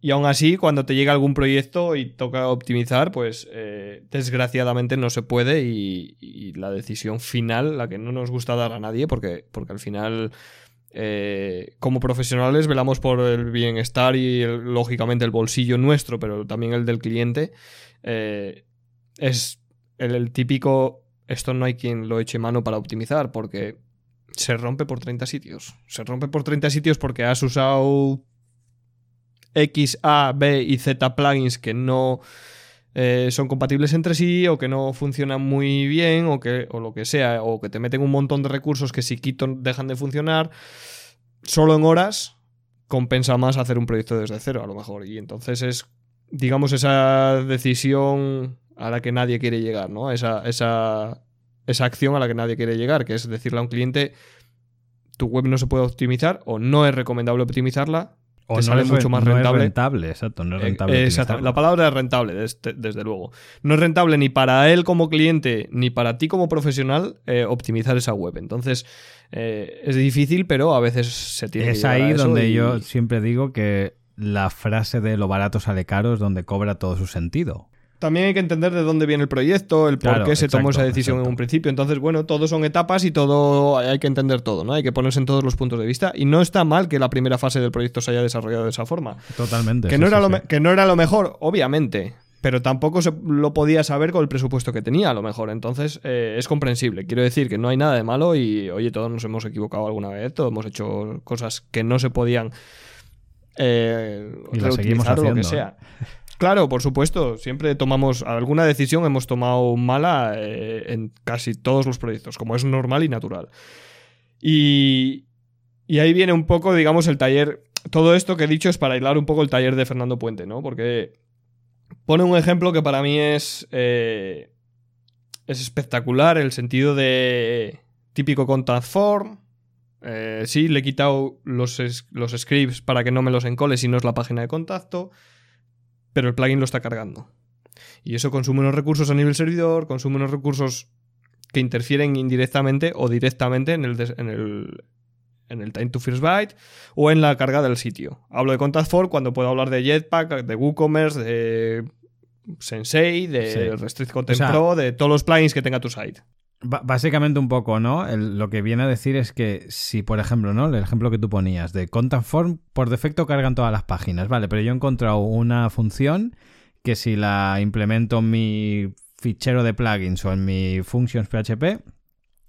y aún así, cuando te llega algún proyecto y toca optimizar, pues eh, desgraciadamente no se puede y, y la decisión final, la que no nos gusta dar a nadie, porque, porque al final, eh, como profesionales, velamos por el bienestar y el- lógicamente el bolsillo nuestro, pero también el del cliente, eh, es el, típico, esto no hay quien lo eche mano para optimizar, porque se rompe por 30 sitios. Se rompe por 30 sitios porque has usado X, A, B y Z plugins que no eh, son compatibles entre sí o que no funcionan muy bien o, que, o lo que sea, o que te meten un montón de recursos que si quito dejan de funcionar. Solo en horas compensa más hacer un proyecto desde cero, a lo mejor. Y entonces es, digamos, esa decisión a la que nadie quiere llegar, ¿no? Esa, esa, esa acción a la que nadie quiere llegar, que es decirle a un cliente, tu web no se puede optimizar o no es recomendable optimizarla. O te sale es mucho más no rentable. Es rentable, exacto. No es Eh, rentable. eh, exacto. La palabra es rentable, desde, desde luego. No es rentable ni para él como cliente, ni para ti como profesional eh, optimizar esa web. Entonces, eh, es difícil, pero a veces se tiene que Es llegar a ahí donde y- yo siempre digo que la frase de lo barato sale caro es donde cobra todo su sentido. También hay que entender de dónde viene el proyecto, el por Claro, qué se tomó esa decisión en un principio. Entonces, bueno, todo son etapas y todo hay que entender todo, ¿no? Hay que ponerse en todos los puntos de vista. Y no está mal que la primera fase del proyecto se haya desarrollado de esa forma. Totalmente. Que sí, no, era sí, lo sí. que no era lo mejor, obviamente. Pero tampoco se lo podía saber con el presupuesto que tenía, a lo mejor. Entonces, eh, es comprensible. Quiero decir que no hay nada de malo y, oye, todos nos hemos equivocado alguna vez, todos hemos hecho cosas que no se podían eh, Y seguimos reutilizar lo que haciendo, sea. Claro, por supuesto. Siempre tomamos alguna decisión, hemos tomado mala eh, en casi todos los proyectos, como es normal y natural. Y, ahí viene un poco, digamos, el taller. Todo esto que he dicho es para hilar un poco el taller de Fernando Puente, ¿no? Porque pone un ejemplo que para mí es. eh, es espectacular, el sentido de. típico contact form. Eh, sí, le he quitado los, los scripts para que no me los encole si no es la página de contacto. Pero el plugin lo está cargando. Y eso consume unos recursos a nivel servidor, consume unos recursos que interfieren indirectamente o directamente en el, en el, en el time to first byte o en la carga del sitio. Hablo de Contact For cuando puedo hablar de Jetpack, de WooCommerce, de Sensei, de Sí. Restrict Content O sea- Pro, de todos los plugins que tenga tu site. Básicamente un poco, ¿no? Lo que viene a decir es que si, por ejemplo, ¿no? El ejemplo que tú ponías de Contact Form, por defecto cargan todas las páginas, ¿vale? Pero yo he encontrado una función que si la implemento en mi fichero de plugins o en mi functions PHP,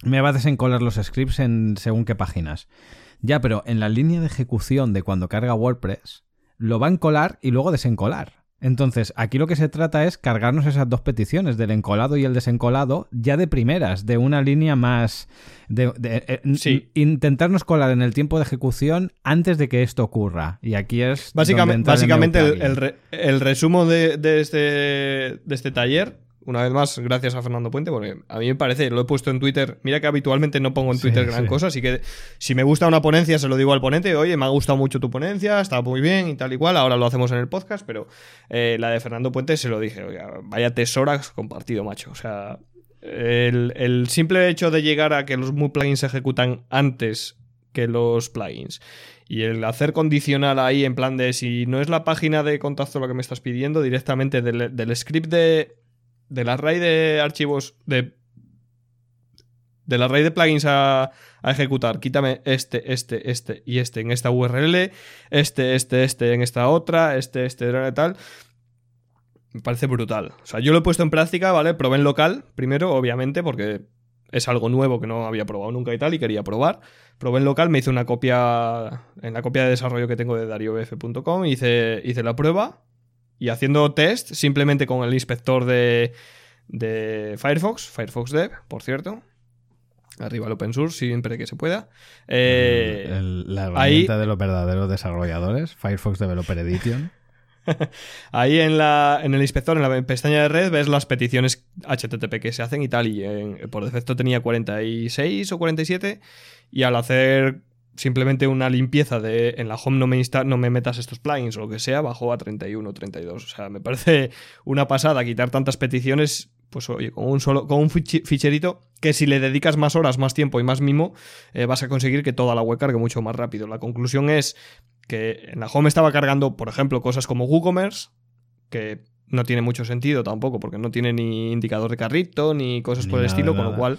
me va a desencolar los scripts en según qué páginas. Ya, pero en la línea de ejecución de cuando carga WordPress, lo va a encolar y luego desencolar. Entonces, aquí lo que se trata es cargarnos esas dos peticiones, del encolado y el desencolado, ya de primeras, de una línea más... De, de- eh, Sí. Intentarnos colar en el tiempo de ejecución antes de que esto ocurra. Y aquí es... Básicamente, el básicamente el, re- el resumo de, de este, de este taller, una vez más, gracias a Fernando Puente, porque a mí me parece, lo he puesto en Twitter. Mira que habitualmente no pongo en Sí, Twitter gran sí. cosa, así que si me gusta una ponencia, se lo digo al ponente, oye, me ha gustado mucho tu ponencia, está muy bien y tal y cual. Ahora lo hacemos en el podcast, pero eh, la de Fernando Puente se lo dije, oiga, vaya tesoras compartido, macho. O sea, el, el simple hecho de llegar a que los Mood plugins se ejecutan antes que los plugins. Y el hacer condicional ahí en plan de si no es la página de contacto lo que me estás pidiendo, directamente del, del script de, del array de archivos de del array de plugins a, a ejecutar, quítame este, este, este y este en esta URL, este, este, este en esta otra, este, este, tal. Me parece brutal. O sea, yo lo he puesto en práctica, ¿vale? Probé en local primero, obviamente, porque es algo nuevo que no había probado nunca y tal, y quería probar. Probé en local, me hice una copia, en la copia de desarrollo que tengo de dariobf.com, hice, hice la prueba, y haciendo test, simplemente con el inspector de, de Firefox, Firefox Dev, por cierto. Arriba el open source, siempre que se pueda. Eh, El- la ahí- herramienta de los verdaderos desarrolladores, Firefox Developer Edition. Ahí en, la, en el inspector, en la pestaña de red, ves las peticiones HTTP que se hacen y tal. Y por defecto tenía 46 o 47. Y al hacer simplemente una limpieza de en la home no me, no me metas estos plugins o lo que sea, bajó a 31 o 32. O sea, me parece una pasada quitar tantas peticiones pues oye, con un solo, con un ficherito que si le dedicas más horas, más tiempo y más mimo, eh, vas a conseguir que toda la web cargue mucho más rápido. La conclusión es que en la home estaba cargando, por ejemplo, cosas como WooCommerce, que no tiene mucho sentido tampoco, porque no tiene ni indicador de carrito, ni cosas por el estilo, con lo cual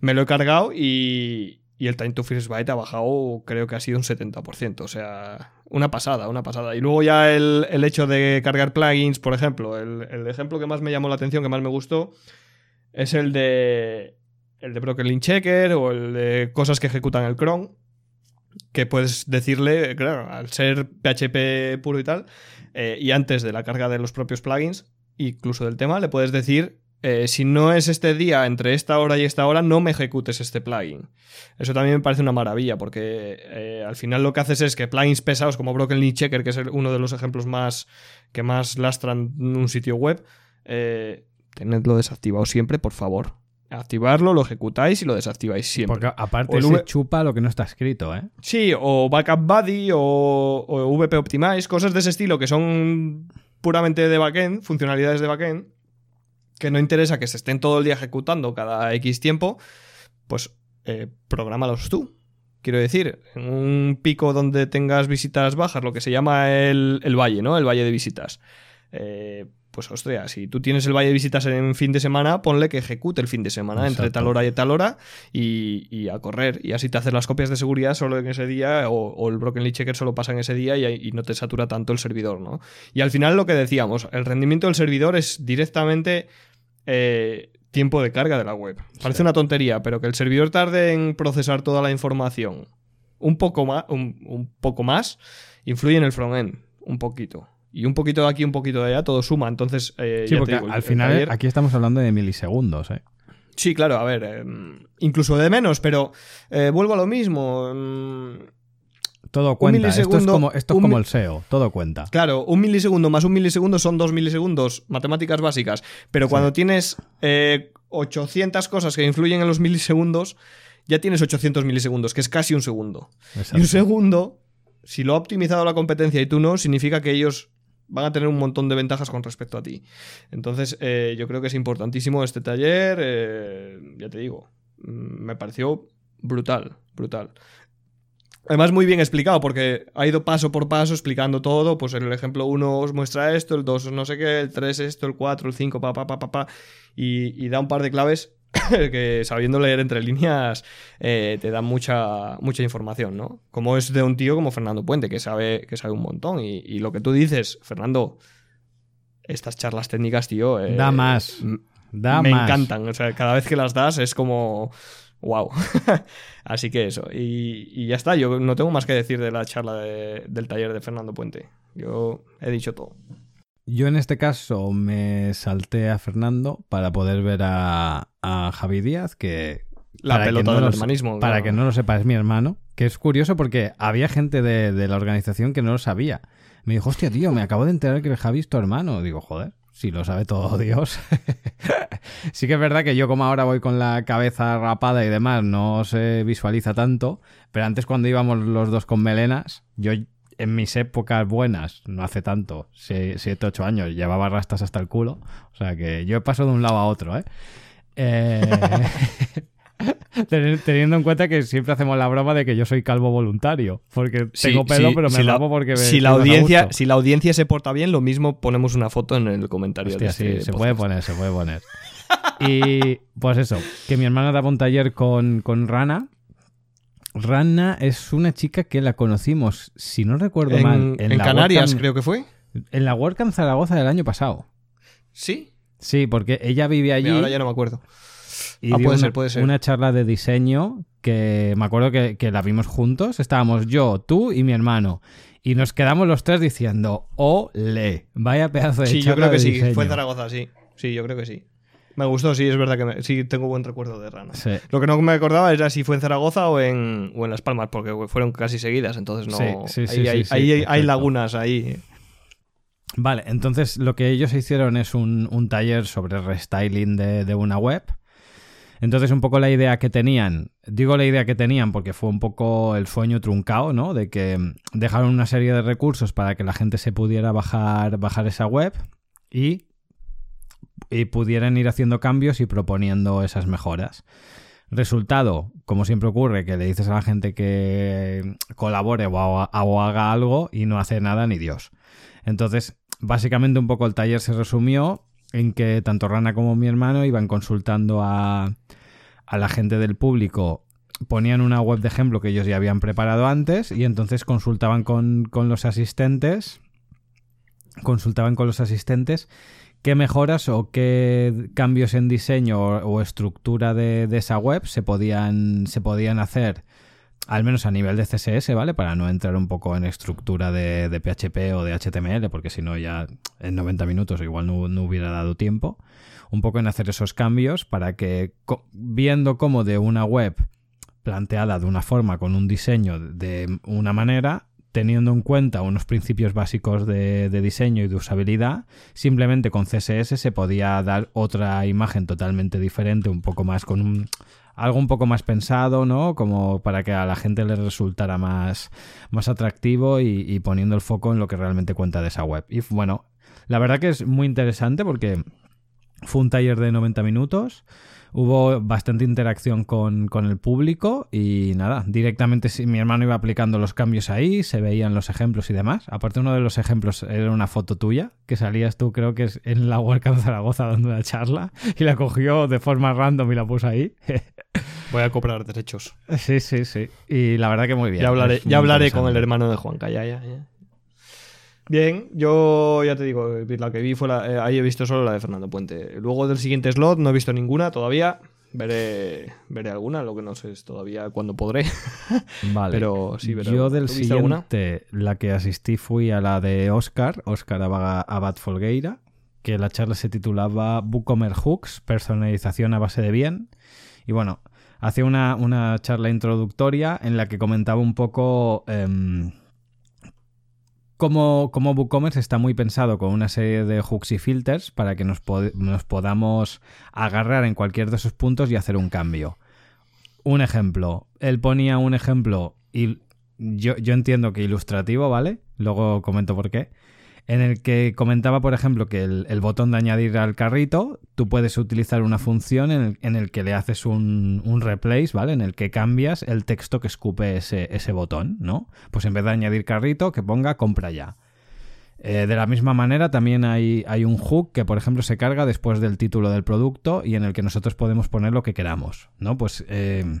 me lo he cargado y, y el time to first byte ha bajado, creo que ha sido un 70%. O sea, una pasada, una pasada. Y luego ya el, hecho de cargar plugins, por ejemplo, el, ejemplo que más me llamó la atención, que más me gustó, es el de el de Broken Link Checker o el de cosas que ejecutan el cron, que puedes decirle, claro, al ser PHP puro y tal, eh, y antes de la carga de los propios plugins, incluso del tema, le puedes decir eh, si no es este día, entre esta hora y esta hora, no me ejecutes este plugin. Eso también me parece una maravilla, porque eh, al final lo que haces es que plugins pesados como Broken Link Checker, que es uno de los ejemplos más que más lastran un sitio web, eh, tenedlo desactivado siempre, por favor. Activarlo, lo ejecutáis y lo desactiváis siempre. Porque aparte se chupa lo que no está escrito, ¿eh? Sí, o Backup Buddy o, o VP Optimize, cosas de ese estilo que son puramente de backend, funcionalidades de backend, que no interesa que se estén todo el día ejecutando cada X tiempo, pues eh, programalos tú. Quiero decir, en un pico donde tengas visitas bajas, lo que se llama el, valle, ¿no? El valle de visitas. Eh, pues ostras, si tú tienes el valle de visitas en fin de semana, ponle que ejecute el fin de semana entre tal hora y tal hora y, a correr. Y así te haces las copias de seguridad solo en ese día o, el Broken Checker solo pasa en ese día y, no te satura tanto el servidor, ¿no? Y al final lo que decíamos, el rendimiento del servidor es directamente eh, tiempo de carga de la web. Parece una tontería, pero que el servidor tarde en procesar toda la información un poco más, un, poco más influye en el frontend, un poquito. Y un poquito de aquí, un poquito de allá, todo suma. Entonces, eh, sí, porque al final aquí estamos hablando de milisegundos, ¿eh? Sí, claro, a ver, em, incluso de menos, pero eh, vuelvo a lo mismo. Em, todo cuenta. Esto es, como, esto es como el SEO, todo cuenta. Claro, un milisegundo más un milisegundo son dos milisegundos, matemáticas básicas. Pero cuando tienes 800 eh, cosas que influyen en los milisegundos, ya tienes 800 milisegundos, que es casi un segundo. Y un segundo, si lo ha optimizado la competencia y tú no, significa que ellos van a tener un montón de ventajas con respecto a ti. Entonces, eh, yo creo que es importantísimo este taller. Eh, ya te digo, mm, me pareció brutal, brutal. Además, muy bien explicado, porque ha ido paso por paso explicando todo. Pues el ejemplo 1 os muestra esto, el 2 no sé qué, el 3 esto, el 4, el 5, pa, pa, pa, pa, pa. Y, da un par de claves que sabiendo leer entre líneas eh, te dan mucha, mucha información, ¿no? Como es de un tío como Fernando Puente, que sabe, que sabe un montón. Y, lo que tú dices, Fernando, estas charlas técnicas, tío. Eh, da más. Da me encantan. O sea, cada vez que las das es como wow. Así que eso. Y, ya está. Yo no tengo más que decir de la charla del taller de Fernando Puente. Yo he dicho todo. Yo en este caso me salté a Fernando para poder ver a, Javi Díaz, que... La pelota del hermanismo. Para que no lo sepa, es mi hermano. Que es curioso porque había gente de, de la organización que no lo sabía. Me dijo, hostia, tío, me acabo de enterar que Javi es tu hermano. Digo, joder, si lo sabe todo Dios. sí que es verdad que yo como ahora voy con la cabeza rapada y demás, no se visualiza tanto, pero antes cuando íbamos los dos con melenas, yo en mis épocas buenas, no hace tanto, 7, 8 años, llevaba rastas hasta el culo, o sea que yo he pasado de un lado a otro, ¿eh? eh Teniendo en cuenta que siempre hacemos la broma de que yo soy calvo voluntario, porque tengo pelo, pero me si porque si la audiencia Si la audiencia se porta bien, lo mismo ponemos una foto en el comentario. Hostia, este se puede poner, se puede poner. y pues eso, que mi hermana daba un taller con, con Rana. Rana es una chica que la conocimos, si no recuerdo mal, en, Canarias, creo que fue. En la WordCamp Zaragoza del año pasado. ¿Sí? Sí, porque ella vivía allí. ahora ya no me acuerdo. Y ah, puede ser, puede ser. una charla de diseño que me acuerdo que, la vimos juntos. Estábamos yo, tú y mi hermano. Y nos quedamos los tres diciendo, ole, vaya pedazo de Sí, yo creo que sí, fue en Zaragoza, sí. Sí, yo creo que sí. Me gustó, sí, es verdad que sí tengo buen recuerdo de Rana. Lo que no me acordaba era si fue en Zaragoza o en, o en Las Palmas, porque fueron casi seguidas, entonces no. Sí, sí, ahí, hay, hay, lagunas ahí. Vale, entonces lo que ellos hicieron es un, un taller sobre restyling de, de una web. Entonces, un poco la idea que tenían, digo la idea que tenían porque fue un poco el sueño truncado, ¿no? De que dejaron una serie de recursos para que la gente se pudiera bajar, bajar esa web y, y pudieran ir haciendo cambios y proponiendo esas mejoras. Resultado, como siempre ocurre, que le dices a la gente que colabore o, haga algo y no hace nada ni Dios. Entonces, básicamente un poco el taller se resumió en que tanto Rana como mi hermano iban consultando a, a la gente del público ponían una web de ejemplo que ellos ya habían preparado antes y entonces consultaban con, con los asistentes consultaban con los asistentes qué mejoras o qué cambios en diseño o, estructura de, esa web se podían, se podían hacer al menos a nivel de CSS, ¿vale? Para no entrar un poco en estructura de, de PHP o de HTML, porque si no ya en 90 minutos igual no, no, hubiera dado tiempo. Un poco en hacer esos cambios para que, viendo cómo de una web planteada de una forma, con un diseño de una manera, teniendo en cuenta unos principios básicos de, diseño y de usabilidad, simplemente con CSS se podía dar otra imagen totalmente diferente, un poco más con un algo un poco más pensado, ¿no? Como para que a la gente le resultara más, más atractivo y, y, poniendo el foco en lo que realmente cuenta de esa web. Y bueno, la verdad que es muy interesante porque fue un taller de 90 minutos. Hubo bastante interacción con, con, el público y nada, directamente mi hermano iba aplicando los cambios ahí, se veían los ejemplos y demás. Aparte uno de los ejemplos era una foto tuya, que salías tú creo que es en la WordCamp Zaragoza dando una charla y la cogió de forma random y la puso ahí. Voy a comprar derechos. Sí, sí, sí. Y la verdad que muy bien. Ya hablaré, ya hablaré con el hermano de Juanca, ya, ya, ya. Bien, yo ya te digo, la que vi fue la, eh, ahí he visto solo la de Fernando Puente. Luego del siguiente slot no he visto ninguna todavía. Veré, veré alguna, lo que no sé es todavía cuándo podré. Vale. Pero sí, veré. Yo del siguiente, alguna? la que asistí fui a la de Oscar, Oscar Abad Folgueira, que la charla se titulaba WooCommerce Hooks, personalización a base de bien. Y bueno, hacía una, una charla introductoria en la que comentaba un poco... Eh, como, como WooCommerce está muy pensado con una serie de hooks y filters para que nos, nos, podamos agarrar en cualquier de esos puntos y hacer un cambio. Un ejemplo. Él ponía un ejemplo y yo, yo entiendo que ilustrativo, ¿vale? Luego comento por qué. En el que comentaba, por ejemplo, que el, botón de añadir al carrito, tú puedes utilizar una función en el, que le haces un, replace, ¿vale? En el que cambias el texto que escupe ese, botón, ¿no? Pues en vez de añadir carrito, que ponga compra ya. Eh, de la misma manera, también hay, hay, un hook que, por ejemplo, se carga después del título del producto y en el que nosotros podemos poner lo que queramos, ¿no? Pues eh,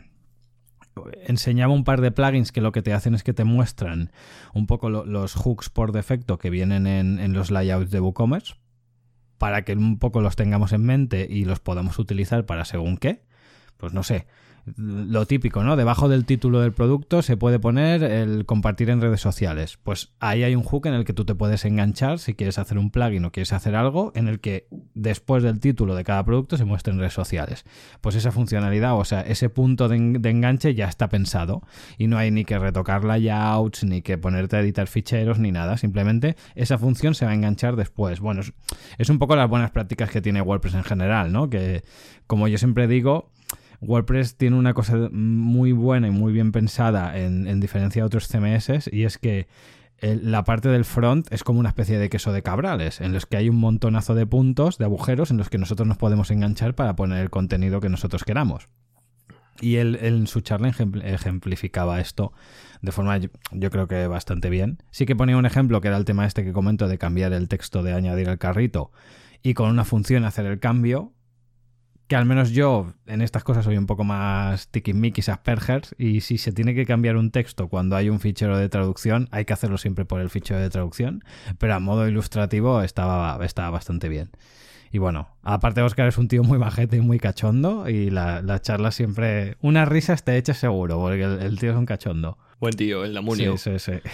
enseñaba un par de plugins que lo que te hacen es que te muestran un poco lo, los hooks por defecto que vienen en, en los layouts de WooCommerce para que un poco los tengamos en mente y los podamos utilizar para según qué. Pues no sé, lo típico, ¿no? Debajo del título del producto se puede poner el compartir en redes sociales. Pues ahí hay un hook en el que tú te puedes enganchar si quieres hacer un plugin o quieres hacer algo en el que después del título de cada producto se muestre en redes sociales. Pues esa funcionalidad, o sea, ese punto de, enganche ya está pensado y no hay ni que retocar layouts, ni que ponerte a editar ficheros, ni nada. Simplemente esa función se va a enganchar después. Bueno, es, es un poco las buenas prácticas que tiene WordPress en general, ¿no? Que, como yo siempre digo, WordPress tiene una cosa muy buena y muy bien pensada en, en diferencia de otros CMS y es que el, la parte del front es como una especie de queso de cabrales, en los que hay un montonazo de puntos, de agujeros, en los que nosotros nos podemos enganchar para poner el contenido que nosotros queramos. Y él, él, en su charla ejemplificaba esto de forma, yo, yo, creo que bastante bien. Sí que ponía un ejemplo que era el tema este que comento de cambiar el texto de añadir al carrito y con una función hacer el cambio, que al menos yo en estas cosas soy un poco más tiquismiquis aspergers y si se tiene que cambiar un texto cuando hay un fichero de traducción hay que hacerlo siempre por el fichero de traducción pero a modo ilustrativo estaba, estaba bastante bien y bueno, aparte Oscar es un tío muy bajete y muy cachondo y la, la charla siempre... Una risa te echa seguro porque el, el, tío es un cachondo. Buen tío, el Amunio. Sí, sí, sí.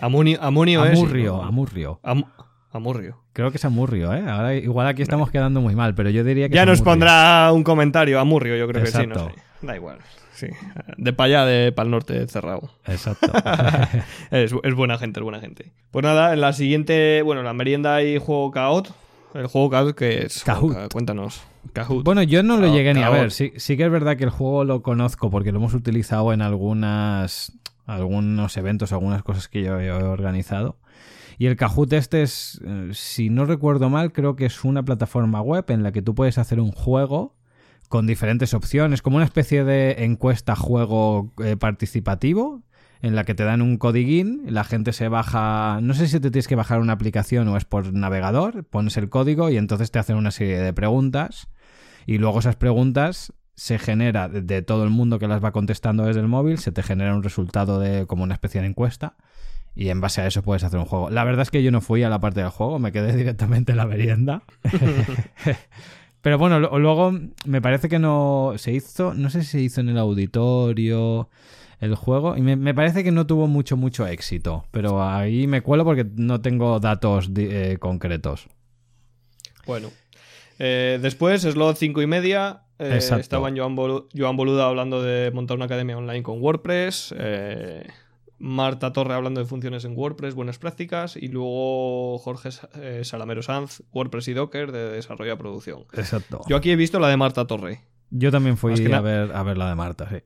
Amunio, Amunio Amurrio, es... Amurrio. Am Amurrio. Creo que es Amurrio, ¿eh? Ahora igual aquí estamos quedando muy mal, pero yo diría que Ya nos pondrá un comentario, Amurrio, yo creo Exacto. que sí, no sé. Da igual, sí. De para allá, de para el norte, cerrado. Exacto. es, es buena gente, es buena gente. Pues nada, en la siguiente, bueno, en la merienda hay juego Kahoot. El juego Kahoot que es... Kahoot. Cuéntanos. Kahoot. Bueno, yo no lo llegué ni a ver. Sí, sí que es verdad que el juego lo conozco porque lo hemos utilizado en algunas algunos eventos, algunas cosas que yo he organizado. Y el Kahoot este es, eh, si no recuerdo mal, creo que es una plataforma web en la que tú puedes hacer un juego con diferentes opciones, como una especie de encuesta juego eh, participativo en la que te dan un codiguín, la gente se baja, no sé si te tienes que bajar una aplicación o es por navegador, pones el código y entonces te hacen una serie de preguntas y luego esas preguntas se genera de- de todo el mundo que las va contestando desde el móvil, se te genera un resultado de como una especie de encuesta y en base a eso puedes hacer un juego. La verdad es que yo no fui a la parte del juego, me quedé directamente en la merienda. Pero bueno, luego me parece que no se hizo, no sé si se hizo en el auditorio el juego y me, me parece que no tuvo mucho, mucho éxito. Pero ahí me cuelo porque no tengo datos eh, concretos. Bueno. Eh, después, slot 5 y media. eh, estaban Joan, Joan Boluda hablando de montar una academia online con WordPress. Marta Torre hablando de funciones en WordPress, buenas prácticas. Y luego Jorge eh, Salamero Sanz, WordPress y Docker de desarrollo a producción. Exacto. Yo aquí he visto la de Marta Torre. Yo también fui a ver, a ver la de Marta, sí.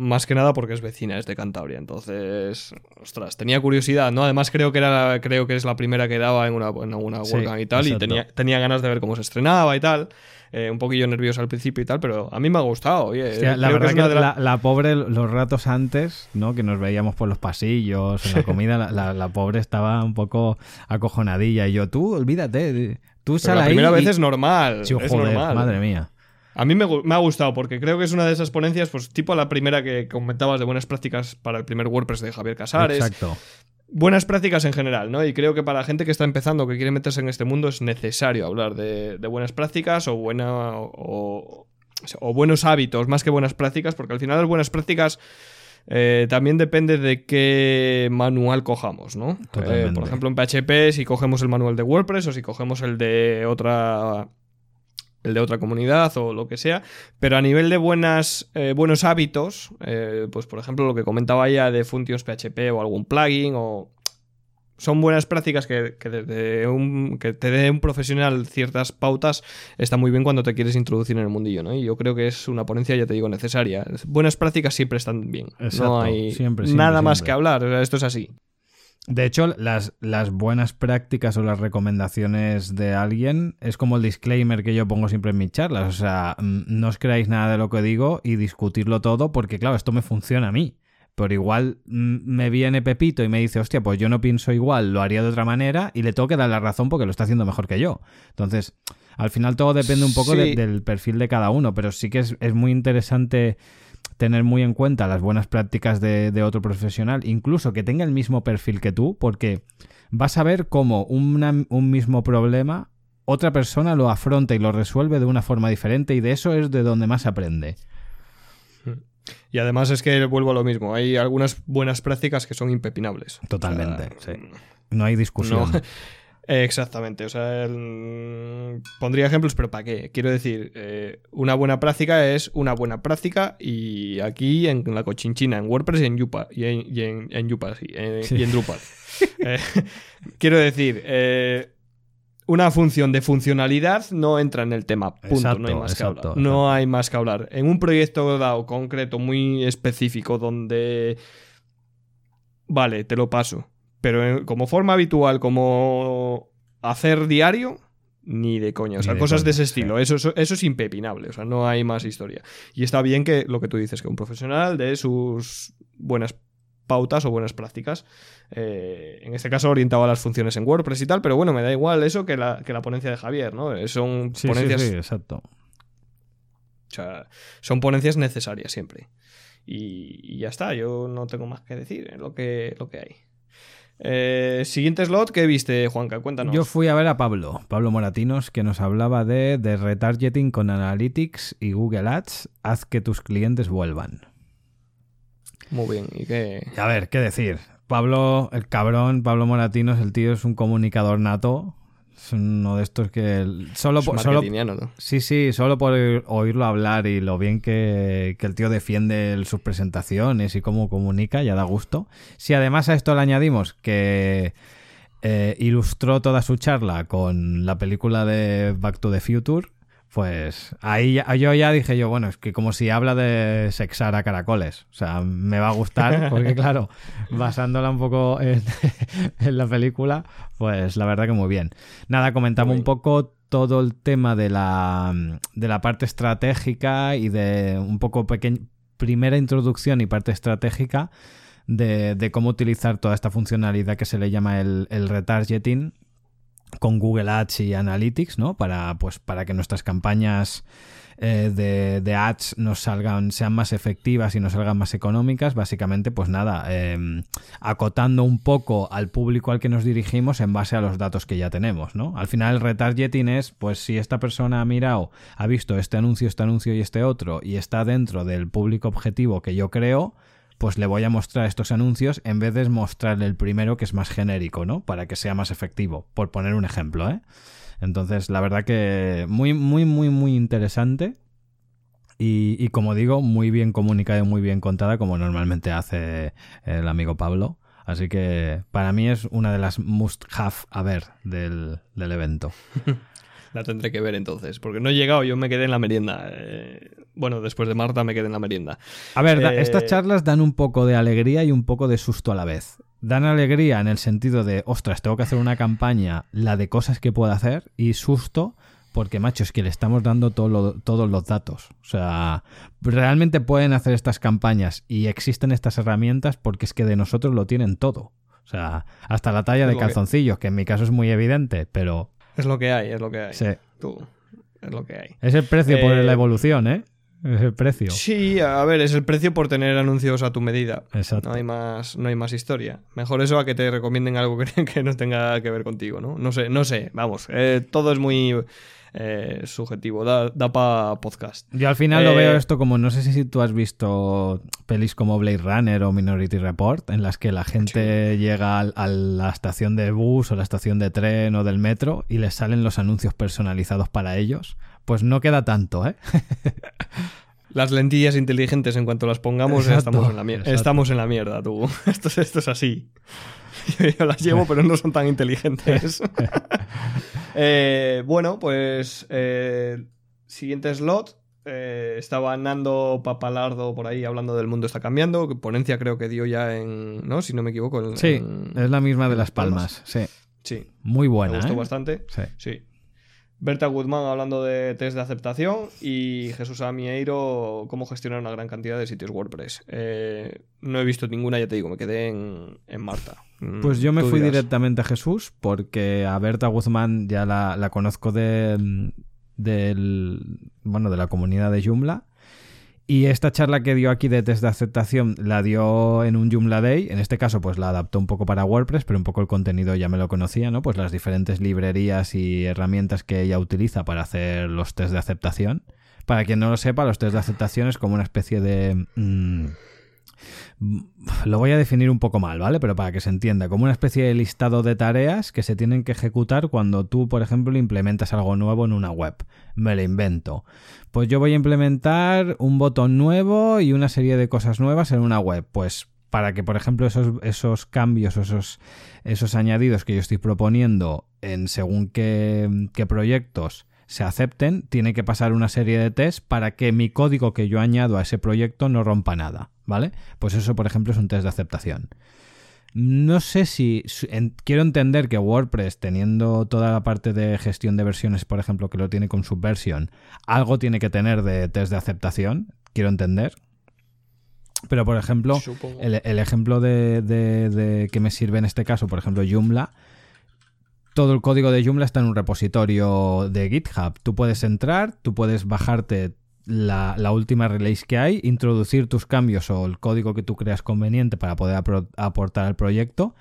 Más que nada porque es vecina, es de Cantabria. Entonces, ostras, tenía curiosidad, ¿no? Además, creo que era la- creo que es la primera que daba en una, en una Sí, y tal. Y tenía, tenía ganas de ver cómo se estrenaba y tal. Eh, un poquillo nervioso al principio y tal, pero a mí me ha gustado. Oye, Hostia, la verdad que, de la, la- la pobre, los ratos antes, ¿no? Que nos veíamos por los pasillos, en la comida, la, pobre estaba un poco acojonadilla. Y yo, tú, olvídate, tú sal la ahí primera vez y- es normal. Sí, es joder, normal. madre mía. A mí me, me ha gustado porque creo que es una de esas ponencias, pues tipo la primera que comentabas de buenas prácticas para el primer WordPress de Javier Casares. Exacto. Buenas prácticas en general, ¿no? Y creo que para la gente que está empezando, que quiere meterse en este mundo, es necesario hablar de, de buenas prácticas o, buena, o, o buenos hábitos, más que buenas prácticas, porque al final las buenas prácticas eh, también depende de qué manual cojamos, ¿no? Eh, por ejemplo, en PHP, si cogemos el manual de WordPress o si cogemos el de otra el de otra comunidad o lo que sea, pero a nivel de buenas, eh, buenos hábitos, eh, pues por ejemplo lo que comentaba ya de Functions PHP o algún plugin o son buenas prácticas que, que desde un, que te dé un profesional ciertas pautas está muy bien cuando te quieres introducir en el mundillo, ¿no? Y yo creo que es una ponencia, ya te digo, necesaria. Buenas prácticas siempre están bien. Exacto, no hay siempre, siempre, nada más que hablar. o sea, esto es así. De hecho, las, las buenas prácticas o las recomendaciones de alguien es como el disclaimer que yo pongo siempre en mis charlas. O sea, mm, no os creáis nada de lo que digo y discutirlo todo porque, claro, esto me funciona a mí. Pero igual mm, me viene Pepito y me dice, hostia, pues yo no pienso igual, lo haría de otra manera y le tengo que dar la razón porque lo está haciendo mejor que yo. Entonces, al final todo depende un poco de- del perfil de cada uno, pero sí que es, es muy interesante tener muy en cuenta las buenas prácticas de, de otro profesional, incluso que tenga el mismo perfil que tú, porque vas a ver cómo una- un mismo problema otra persona lo afronta y lo resuelve de una forma diferente y de eso es de donde más aprende. Y además es que vuelvo a lo mismo. Hay algunas buenas prácticas que son impepinables. Totalmente, O sea, sí. No hay discusión. No, exactamente. O sea, el- pondría ejemplos, pero ¿para qué? Quiero decir, eh, una buena práctica es una buena práctica y aquí en la cochinchina, en WordPress y en Yupa, y en, y en, en Yupa, sí, en- Sí. y en Drupal. Eh, quiero decir, eh, una función de funcionalidad no entra en el tema. Punto. Exacto, no hay más exacto, que hablar. exacto. No hay más que hablar. En un proyecto dado, concreto, muy específico, donde. Vale, te lo paso. Pero en- como forma habitual, como hacer diario, ni de coña. O sea, cosas coña, de ese sí. estilo. Eso, eso, eso es impepinable. O sea, no hay más historia. Y está bien que lo que tú dices, que un profesional de sus buenas pautas o buenas prácticas. eh, en este caso orientado a las funciones en WordPress y tal, pero bueno, me da igual eso que la, que la ponencia de Javier, ¿no? Eh, Son Sí, sí, ponencias sí, exacto. o sea, son ponencias necesarias siempre. Y, y ya está, yo no tengo más que decir, es lo que, lo que hay. Eh, siguiente slot, ¿qué viste, Juanca? Cuéntanos. Yo fui a ver a Pablo, Pablo Moratinos, que nos hablaba de, de retargeting con Analytics y Google Ads. Haz que tus clientes vuelvan. Muy bien, ¿y qué? A ver, ¿qué decir? Pablo, el cabrón, Pablo Moratinos, el tío es un comunicador nato. Es uno de estos que solo por, solo. Sí, sí, solo por oírlo hablar y lo bien que, que el tío defiende el- sus presentaciones y cómo comunica, ya da gusto. Si además a esto le añadimos que eh, ilustró toda su charla con la película de Back to the Future, pues ahí ya- yo ya dije yo, bueno, es que como si habla de sexar a caracoles. O sea, me va a gustar, porque claro, basándola un poco en, en la película, pues la verdad que muy bien. Nada, comentamos un poco todo el tema de la, de la parte estratégica y de un poco pequeña primera introducción y parte estratégica de, de cómo utilizar toda esta funcionalidad que se le llama el, el retargeting con Google Ads y Analytics, ¿no? Para, pues, para que nuestras campañas eh, de, de ads nos salgan, sean más efectivas y nos salgan más económicas. Básicamente, pues nada, eh, acotando un poco al público al que nos dirigimos en base a los datos que ya tenemos, ¿no? Al final el retargeting es, pues si esta persona ha mirado, ha visto este anuncio, este anuncio y este otro, y está dentro del público objetivo que yo creo, pues le voy a mostrar estos anuncios en vez de mostrarle el primero que es más genérico, ¿no? Para que sea más efectivo, por poner un ejemplo, ¿eh? Entonces, la verdad que muy, muy, muy, muy interesante. Y, y como digo, muy bien comunicada y muy bien contada, como normalmente hace el amigo Pablo. Así que para mí es una de las must have a ver del, del evento. La tendré que ver entonces, porque no he llegado, yo me quedé en la merienda. Eh, bueno, después de Marta me quedé en la merienda. A ver, Eh, estas charlas dan un poco de alegría y un poco de susto a la vez. Dan alegría en el sentido de, ostras, tengo que hacer una campaña, la de cosas que puedo hacer, y susto porque, macho, es que le estamos dando todo lo- todos los datos. O sea, realmente pueden hacer estas campañas y existen estas herramientas porque es que de nosotros lo tienen todo. O sea, hasta la talla de calzoncillos, que en mi caso es muy evidente, pero Es lo que hay, es lo que hay. sí. Tú, es lo que hay. es el precio por Eh, la evolución, ¿eh? Es el precio. Sí, a ver, es el precio por tener anuncios a tu medida. Exacto. No hay más, no hay más historia. Mejor eso a que te recomienden algo que, que no tenga que ver contigo, ¿no? No sé, no sé, vamos. eh, todo es muy eh, subjetivo. Da, da para podcast. Yo al final lo Eh, veo esto como, no sé si tú has visto pelis como Blade Runner o Minority Report, en las que la gente llega al- a la estación de bus o la estación de tren o del metro y les salen los anuncios personalizados para ellos. Pues no queda tanto, ¿eh? Las lentillas inteligentes, en cuanto las pongamos, Exacto, estamos, en la mier- exacto. estamos en la mierda, tú. Esto, es- esto es así. Yo, las llevo, pero no son tan inteligentes. Eh, bueno, pues. eh, siguiente slot. eh, estaba Nando Papalardo por ahí hablando del mundo está cambiando. Ponencia creo que dio ya en. ¿No? Si no me equivoco. en- Sí, en- es la misma de Las Palmas, sí. Sí, Muy me buena, gustó ¿eh? bastante. Sí. Sí. Berta Guzmán hablando de test de aceptación y Jesús Amieiro cómo gestionar una gran cantidad de sitios WordPress. Eh, no he visto ninguna, ya te digo, me quedé en, en Marta. Mm, Pues yo me fui dirás. directamente a Jesús porque a Berta Guzmán ya la, la conozco de, del, bueno, de la comunidad de Joomla. Y esta charla que dio aquí de test de aceptación la dio en un Joomla Day. En este caso, pues la adaptó un poco para WordPress, pero un poco el contenido ya me lo conocía, ¿no? Pues las diferentes librerías y herramientas que ella utiliza para hacer los test de aceptación. Para quien no lo sepa, los test de aceptación es como una especie de... mm, lo voy a definir un poco mal, ¿vale? Pero para que se entienda, como una especie de listado de tareas que se tienen que ejecutar cuando tú, por ejemplo, implementas algo nuevo en una web. Me lo invento. Pues yo voy a implementar un botón nuevo y una serie de cosas nuevas en una web. Pues para que, por ejemplo, esos, esos cambios o esos, esos añadidos que yo estoy proponiendo en según qué, qué proyectos se acepten, tiene que pasar una serie de tests para que mi código que yo añado a ese proyecto no rompa nada, ¿vale? Pues eso, por ejemplo, es un test de aceptación. No sé si en- quiero entender que WordPress, teniendo toda la parte de gestión de versiones, por ejemplo, que lo tiene con Subversion, algo tiene que tener de test de aceptación. Quiero entender. Pero, por ejemplo, el ejemplo de, de- de que me sirve en este caso, por ejemplo, Joomla, todo el código de Joomla está en un repositorio de GitHub. Tú puedes entrar, tú puedes bajarte la, última release que hay, introducir tus cambios o el código que tú creas conveniente para poder aportar al proyecto.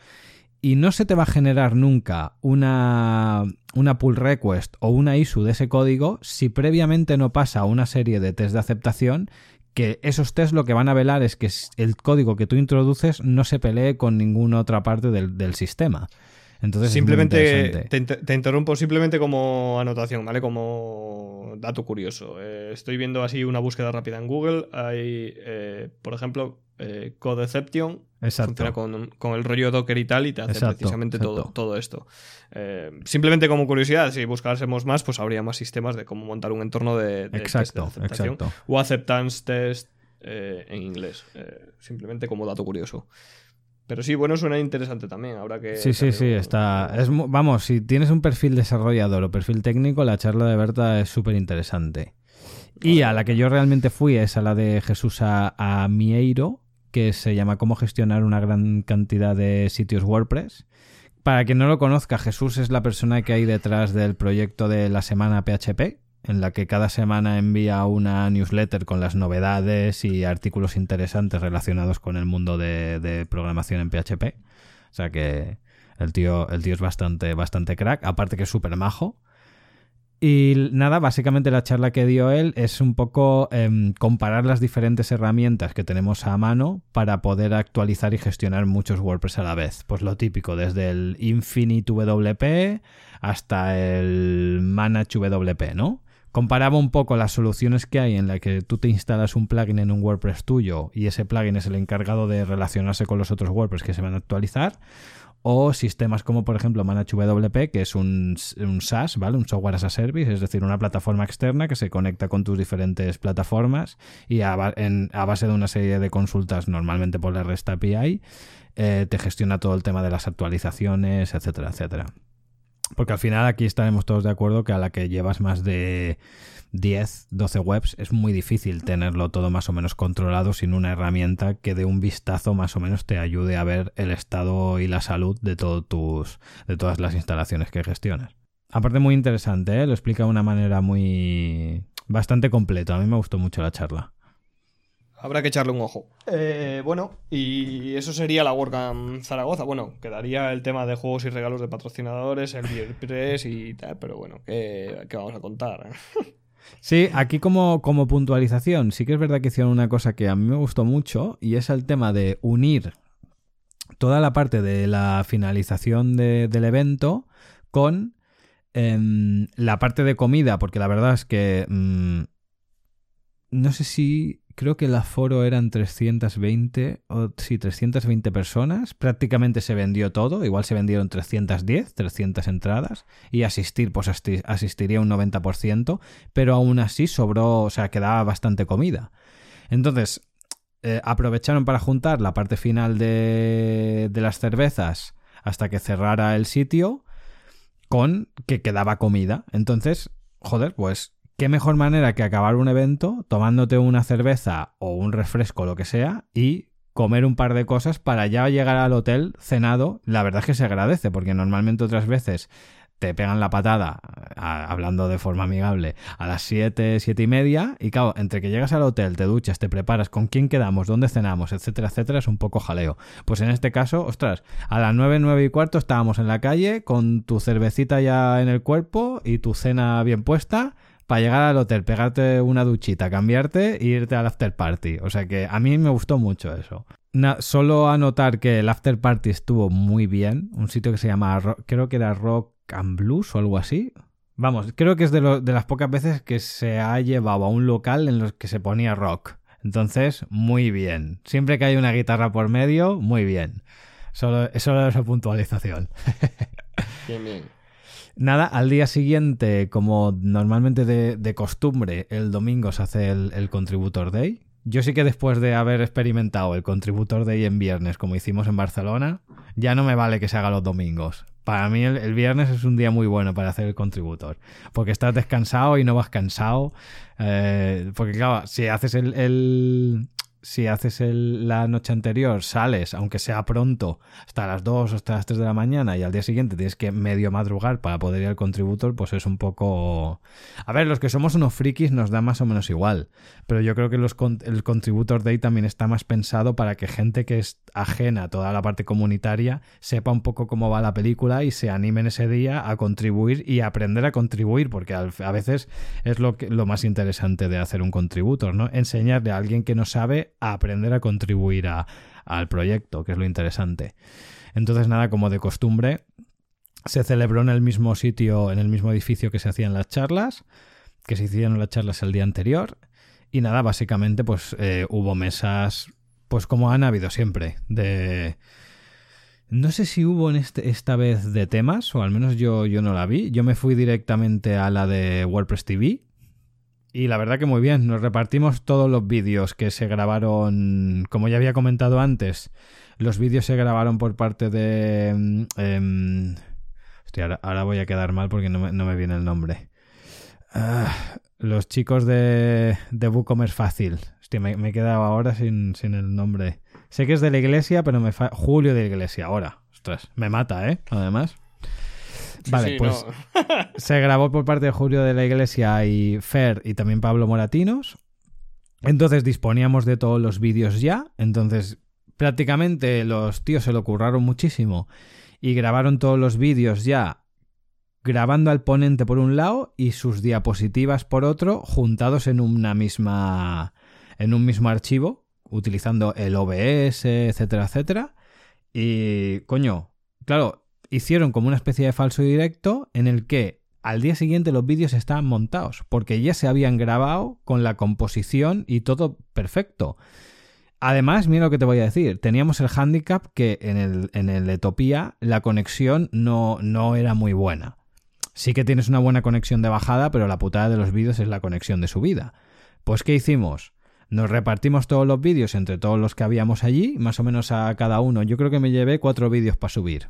Y no se te va a generar nunca una, una pull request o una issue de ese código si previamente no pasa una serie de test de aceptación que esos tests lo que van a velar es que el código que tú introduces no se pelee con ninguna otra parte del sistema. Entonces, simplemente te, interrumpo simplemente como anotación, ¿vale? Como dato curioso. Eh, estoy viendo así una búsqueda rápida en Google. Hay, eh, por ejemplo, eh, Codeception. Funciona con, el rollo Docker y tal y te hace precisamente Todo, todo esto. simplemente como curiosidad, si buscásemos más, pues habría más sistemas de cómo montar un entorno de, exacto, aceptación o acceptance test en inglés. simplemente como dato curioso. Pero sí, bueno, suena interesante también. Ahora que. Sí, sí, sí. Está. Es, vamos, si tienes un perfil desarrollador o perfil técnico, la charla de Berta es súper interesante. Y a la que yo realmente fui es a la de Jesús a, a, Mieiro, que se llama Cómo gestionar una gran cantidad de sitios WordPress. Para quien no lo conozca, Jesús es la persona que hay detrás del proyecto de la semana PHP, en la que cada semana envía una newsletter con las novedades y artículos interesantes relacionados con el mundo de, programación en PHP. O sea que el tío, el tío es bastante, bastante crack, aparte que es súper majo. Y nada, básicamente la charla que dio él es un poco em, comparar las diferentes herramientas que tenemos a mano para poder actualizar y gestionar muchos WordPress a la vez. Pues lo típico, desde el Infinite WP hasta el Manage WP, ¿no? Comparaba un poco las soluciones que hay en la que tú te instalas un plugin en un WordPress tuyo y ese plugin es el encargado de relacionarse con los otros WordPress que se van a actualizar o sistemas como por ejemplo ManageWP, que es un, un, SaaS, ¿vale? Un software as a service, es decir, una plataforma externa que se conecta con tus diferentes plataformas y a, base de una serie de consultas, normalmente por la REST API, eh, te gestiona todo el tema de las actualizaciones, etcétera, etcétera. Porque al final aquí estaremos todos de acuerdo que a la que llevas más de 10, 12 webs es muy difícil tenerlo todo más o menos controlado sin una herramienta que de un vistazo más o menos te ayude a ver el estado y la salud de, tus, de todas las instalaciones que gestionas. Aparte muy interesante, ¿eh? lo explica de una manera muy... bastante completa. A mí me gustó mucho la charla. Habrá que echarle un ojo. Eh, bueno, y eso sería la WordCamp Zaragoza. Bueno, quedaría el tema de juegos y regalos de patrocinadores, el WordPress y tal, pero bueno, ¿qué, vamos a contar? Sí, aquí como, como puntualización, sí que es verdad que hicieron una cosa que a mí me gustó mucho y es el tema de unir toda la parte de la finalización del evento con em, la parte de comida, porque la verdad es que mm, no sé si creo que el aforo eran 320, o sí, 320 personas. Prácticamente se vendió todo. Igual se vendieron 310, 300 entradas. Y asistir, pues asistiría un 90%. Pero aún así sobró, o sea, quedaba bastante comida. Entonces, eh, aprovecharon para juntar la parte final de, de las cervezas hasta que cerrara el sitio con que quedaba comida. Entonces, joder, pues qué mejor manera que acabar un evento tomándote una cerveza o un refresco, lo que sea, y comer un par de cosas para ya llegar al hotel cenado. La verdad es que se agradece, porque normalmente otras veces te pegan la patada, hablando de forma amigable, a las 7, 7 y media, y claro, entre que llegas al hotel, te duchas, te preparas, con quién quedamos, dónde cenamos, etcétera, etcétera, es un poco jaleo. Pues en este caso, ostras, a las 9, 9 y cuarto estábamos en la calle con tu cervecita ya en el cuerpo y tu cena bien puesta para llegar al hotel, pegarte una duchita, cambiarte e irte al after party. O sea que a mí me gustó mucho eso. solo anotar que el after party estuvo muy bien. Un sitio que se llama, creo que era Rock and Blues o algo así. Vamos, creo que es de, de las pocas veces que se ha llevado a un local en los que se ponía rock. Entonces, muy bien. Siempre que hay una guitarra por medio, muy bien. Solo, solo esa puntualización. Bien, bien. Nada, al día siguiente, como normalmente de, costumbre, el domingo se hace el, Contributor Day. Yo sí que después de haber experimentado el Contributor Day en viernes, como hicimos en Barcelona, ya no me vale que se haga los domingos. Para mí el, viernes es un día muy bueno para hacer el contributor, porque estás descansado y no vas cansado. Eh, porque claro, si haces el, si haces la noche anterior, sales, aunque sea pronto, hasta las 2 o hasta las 3 de la mañana y al día siguiente tienes que medio madrugar para poder ir al contributor, pues es un poco... A ver, los que somos unos frikis nos da más o menos igual, pero yo creo que los, el contributor day también está más pensado para que gente que es ajena a toda la parte comunitaria sepa un poco cómo va la película y se anime en ese día a contribuir y aprender a contribuir, porque a veces es lo, que, lo más interesante de hacer un contributor, ¿no? Enseñarle a alguien que no sabe a aprender a contribuir al proyecto, que es lo interesante. Entonces, nada, como de costumbre, Se celebró en el mismo sitio, en el mismo edificio que se hacían las charlas, que se hicieron las charlas el día anterior. Y nada, básicamente, pues eh, hubo mesas, pues como han habido siempre, de... No sé si hubo en este, esta vez de temas, o al menos yo, yo no la vi. Yo me fui directamente a la de WordPress TV. Y la verdad que muy bien, nos repartimos todos los vídeos que se grabaron, como ya había comentado antes, los vídeos se grabaron por parte de... em, hostia, ahora, voy a quedar mal porque no me, no me viene el nombre. Ah, los chicos de, de WooCommerce Fácil. Hostia, me, me he quedado ahora sin, sin el nombre. Sé que es de la iglesia, pero me fa... Julio de la iglesia, ahora. Ostras, me mata, ¿eh? Además. Vale, sí, pues no. se grabó por parte de Julio de la Iglesia y Fer y también Pablo Moratinos. Entonces disponíamos de todos los vídeos ya. Entonces prácticamente los tíos se lo curraron muchísimo y grabaron todos los vídeos ya grabando al ponente por un lado y sus diapositivas por otro juntados en una misma en un mismo archivo utilizando el OBS, etcétera, etcétera. Y coño, claro, hicieron como una especie de falso directo en el que al día siguiente los vídeos estaban montados, porque ya se habían grabado con la composición y todo perfecto. Además, mira lo que te voy a decir, teníamos el handicap que en el, en el Etopía la conexión no, no era muy buena. Sí que tienes una buena conexión de bajada, pero la putada de los vídeos es la conexión de subida. Pues, ¿qué hicimos? Nos repartimos todos los vídeos entre todos los que habíamos allí, más o menos a cada uno. Yo creo que me llevé cuatro vídeos para subir